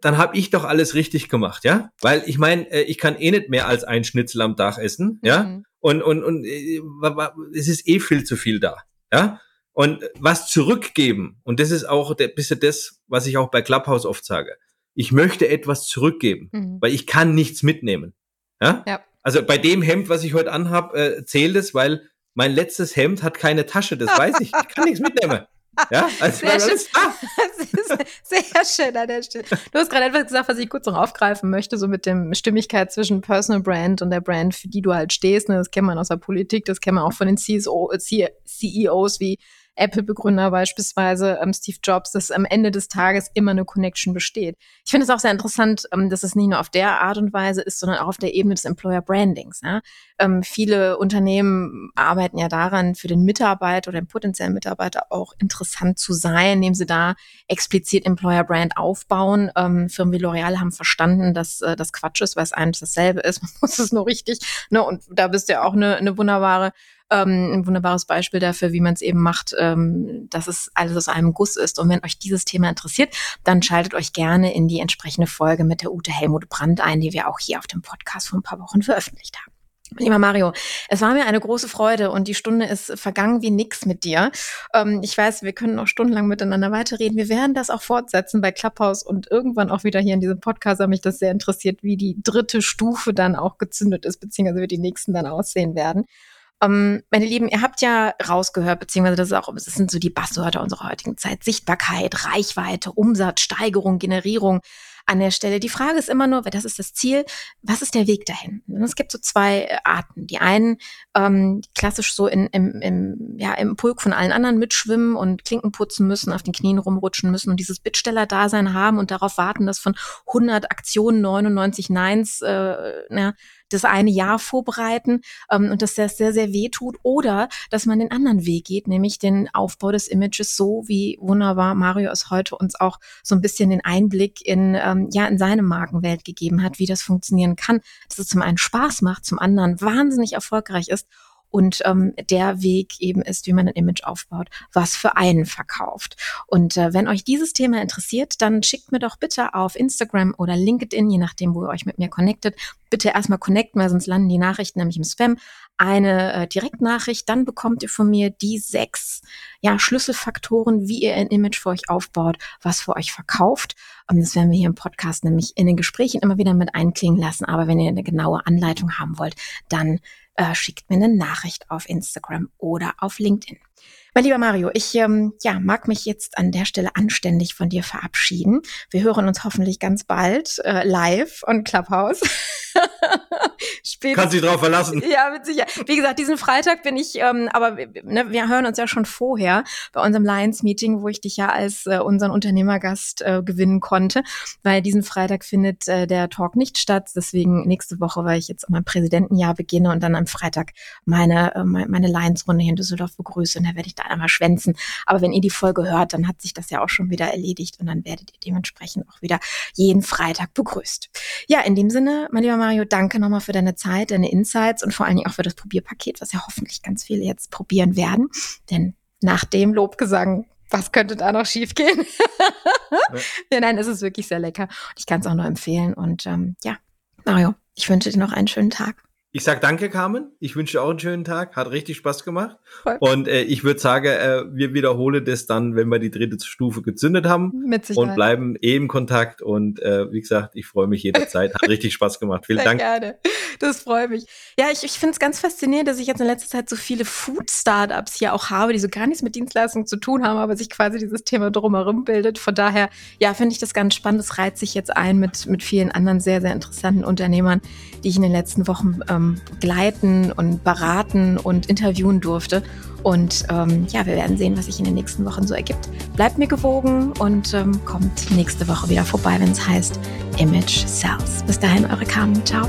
Speaker 2: dann habe ich doch alles richtig gemacht, ja? Weil ich meine, äh, ich kann eh nicht mehr als ein Schnitzel am Tag essen, ja? Mhm. Und, und, und äh, es ist eh viel zu viel da, ja? Und was zurückgeben. Und das ist auch ein bisschen das, was ich auch bei Clubhouse oft sage. Ich möchte etwas zurückgeben, mhm. weil ich kann nichts mitnehmen. Ja? ja? Also bei dem Hemd, was ich heute anhab, äh, zählt es, weil mein letztes Hemd hat keine Tasche, das weiß ich. Ich kann nichts mitnehmen. Ja, also
Speaker 1: sehr, schön. Ist sehr schön an der Stelle. Du hast gerade etwas gesagt, was ich kurz noch aufgreifen möchte, so mit dem Stimmigkeit zwischen Personal Brand und der Brand, für die du halt stehst. Ne? Das kennt man aus der Politik, das kennt man auch von den CSO, CEOs wie Apple-Begründer beispielsweise, ähm, Steve Jobs, dass am Ende des Tages immer eine Connection besteht. Ich finde es auch sehr interessant, ähm, dass es nicht nur auf der Art und Weise ist, sondern auch auf der Ebene des Employer Brandings. Ja? Ähm, viele Unternehmen arbeiten ja daran, für den Mitarbeiter oder den potenziellen Mitarbeiter auch interessant zu sein, indem sie da explizit Employer Brand aufbauen. Ähm, Firmen wie L'Oreal haben verstanden, dass äh, das Quatsch ist, weil es eigentlich dasselbe ist. Man muss es nur richtig. Ne? Und da bist du ja auch eine, eine wunderbare ähm, ein wunderbares Beispiel dafür, wie man es eben macht, ähm, dass es alles aus einem Guss ist. Und wenn euch dieses Thema interessiert, dann schaltet euch gerne in die entsprechende Folge mit der Ute Helmut Brandt ein, die wir auch hier auf dem Podcast vor ein paar Wochen veröffentlicht haben. Lieber Mario, es war mir eine große Freude und die Stunde ist vergangen wie nix mit dir. Ähm, ich weiß, wir können noch stundenlang miteinander weiterreden. Wir werden das auch fortsetzen bei Clubhouse und irgendwann auch wieder hier in diesem Podcast, weil mich das sehr interessiert, wie die dritte Stufe dann auch gezündet ist, beziehungsweise wie die nächsten dann aussehen werden. Ähm, meine Lieben, ihr habt ja rausgehört, beziehungsweise das ist auch, das sind so die Buzzwörter unserer heutigen Zeit. Sichtbarkeit, Reichweite, Umsatz, Steigerung, Generierung an der Stelle. Die Frage ist immer nur, das ist das Ziel, was ist der Weg dahin? Es gibt so zwei äh, Arten. Die einen ähm, klassisch so in, im, im, ja, im Pulk von allen anderen mitschwimmen und Klinken putzen müssen, auf den Knien rumrutschen müssen und dieses Bittsteller-Dasein haben und darauf warten, dass von 100 Aktionen 99 Neins äh, na, das eine Jahr vorbereiten ähm, und dass das sehr, sehr weh tut. Oder dass man den anderen Weg geht, nämlich den Aufbau des Images, so wie wunderbar Mario es heute uns auch so ein bisschen den Einblick in, ähm, ja, in seine Markenwelt gegeben hat, wie das funktionieren kann, dass es zum einen Spaß macht, zum anderen wahnsinnig erfolgreich ist und ähm, der Weg eben ist, wie man ein Image aufbaut, was für einen verkauft. Und äh, wenn euch dieses Thema interessiert, dann schickt mir doch bitte auf Instagram oder LinkedIn, je nachdem, wo ihr euch mit mir connectet, bitte erstmal connecten, weil sonst landen die Nachrichten nämlich im Spam. Eine äh, Direktnachricht, dann bekommt ihr von mir die sechs ja, Schlüsselfaktoren, wie ihr ein Image für euch aufbaut, was für euch verkauft. Und das werden wir hier im Podcast nämlich in den Gesprächen immer wieder mit einklingen lassen. Aber wenn ihr eine genaue Anleitung haben wollt, dann äh, schickt mir eine Nachricht auf Instagram oder auf LinkedIn. Mein lieber Mario, ich ähm, ja, mag mich jetzt an der Stelle anständig von dir verabschieden. Wir hören uns hoffentlich ganz bald äh, live on Clubhouse.
Speaker 2: Kannst dich drauf verlassen.
Speaker 1: Ja, mit Sicherheit. Wie gesagt, diesen Freitag bin ich, ähm, aber ne, wir hören uns ja schon vorher bei unserem Lions-Meeting, wo ich dich ja als äh, unseren Unternehmergast äh, gewinnen konnte, weil diesen Freitag findet äh, der Talk nicht statt. Deswegen nächste Woche, weil ich jetzt mein Präsidentenjahr beginne und dann am Freitag meine, äh, meine Lions-Runde hier in Düsseldorf begrüße und da werde ich da einmal schwänzen. Aber wenn ihr die Folge hört, dann hat sich das ja auch schon wieder erledigt und dann werdet ihr dementsprechend auch wieder jeden Freitag begrüßt. Ja, in dem Sinne, mein lieber Mario, danke nochmal für deine Zeit, deine Insights und vor allen Dingen auch für das Probierpaket, was ja hoffentlich ganz viele jetzt probieren werden. Denn nach dem Lobgesang was könnte da noch schiefgehen? ja. ja, nein, es ist wirklich sehr lecker. Ich kann es auch nur empfehlen. Und ähm, ja, Mario, ich wünsche dir noch einen schönen Tag.
Speaker 2: Ich sag danke, Carmen. Ich wünsche dir auch einen schönen Tag. Hat richtig Spaß gemacht. Voll. Und äh, ich würde sagen, äh, wir wiederholen das dann, wenn wir die dritte Stufe gezündet haben. Mit Sicherheit. Und bleiben eh im Kontakt. Und äh, wie gesagt, ich freue mich jederzeit. Hat richtig Spaß gemacht. Vielen Sehr Dank.
Speaker 1: Gerne. Das freut mich. Ja, ich, ich finde es ganz faszinierend, dass ich jetzt in letzter Zeit so viele Food-Startups hier auch habe, die so gar nichts mit Dienstleistungen zu tun haben, aber sich quasi dieses Thema drumherum bildet. Von daher, ja, finde ich das ganz spannend. Es reiht sich jetzt ein mit, mit vielen anderen sehr, sehr interessanten Unternehmern, die ich in den letzten Wochen ähm, ähm, begleiten und beraten und interviewen durfte. Und ähm, ja, wir werden sehen, was sich in den nächsten Wochen so ergibt. Bleibt mir gewogen und ähm, kommt nächste Woche wieder vorbei, wenn es heißt Image Cells. Bis dahin, eure Carmen. Ciao.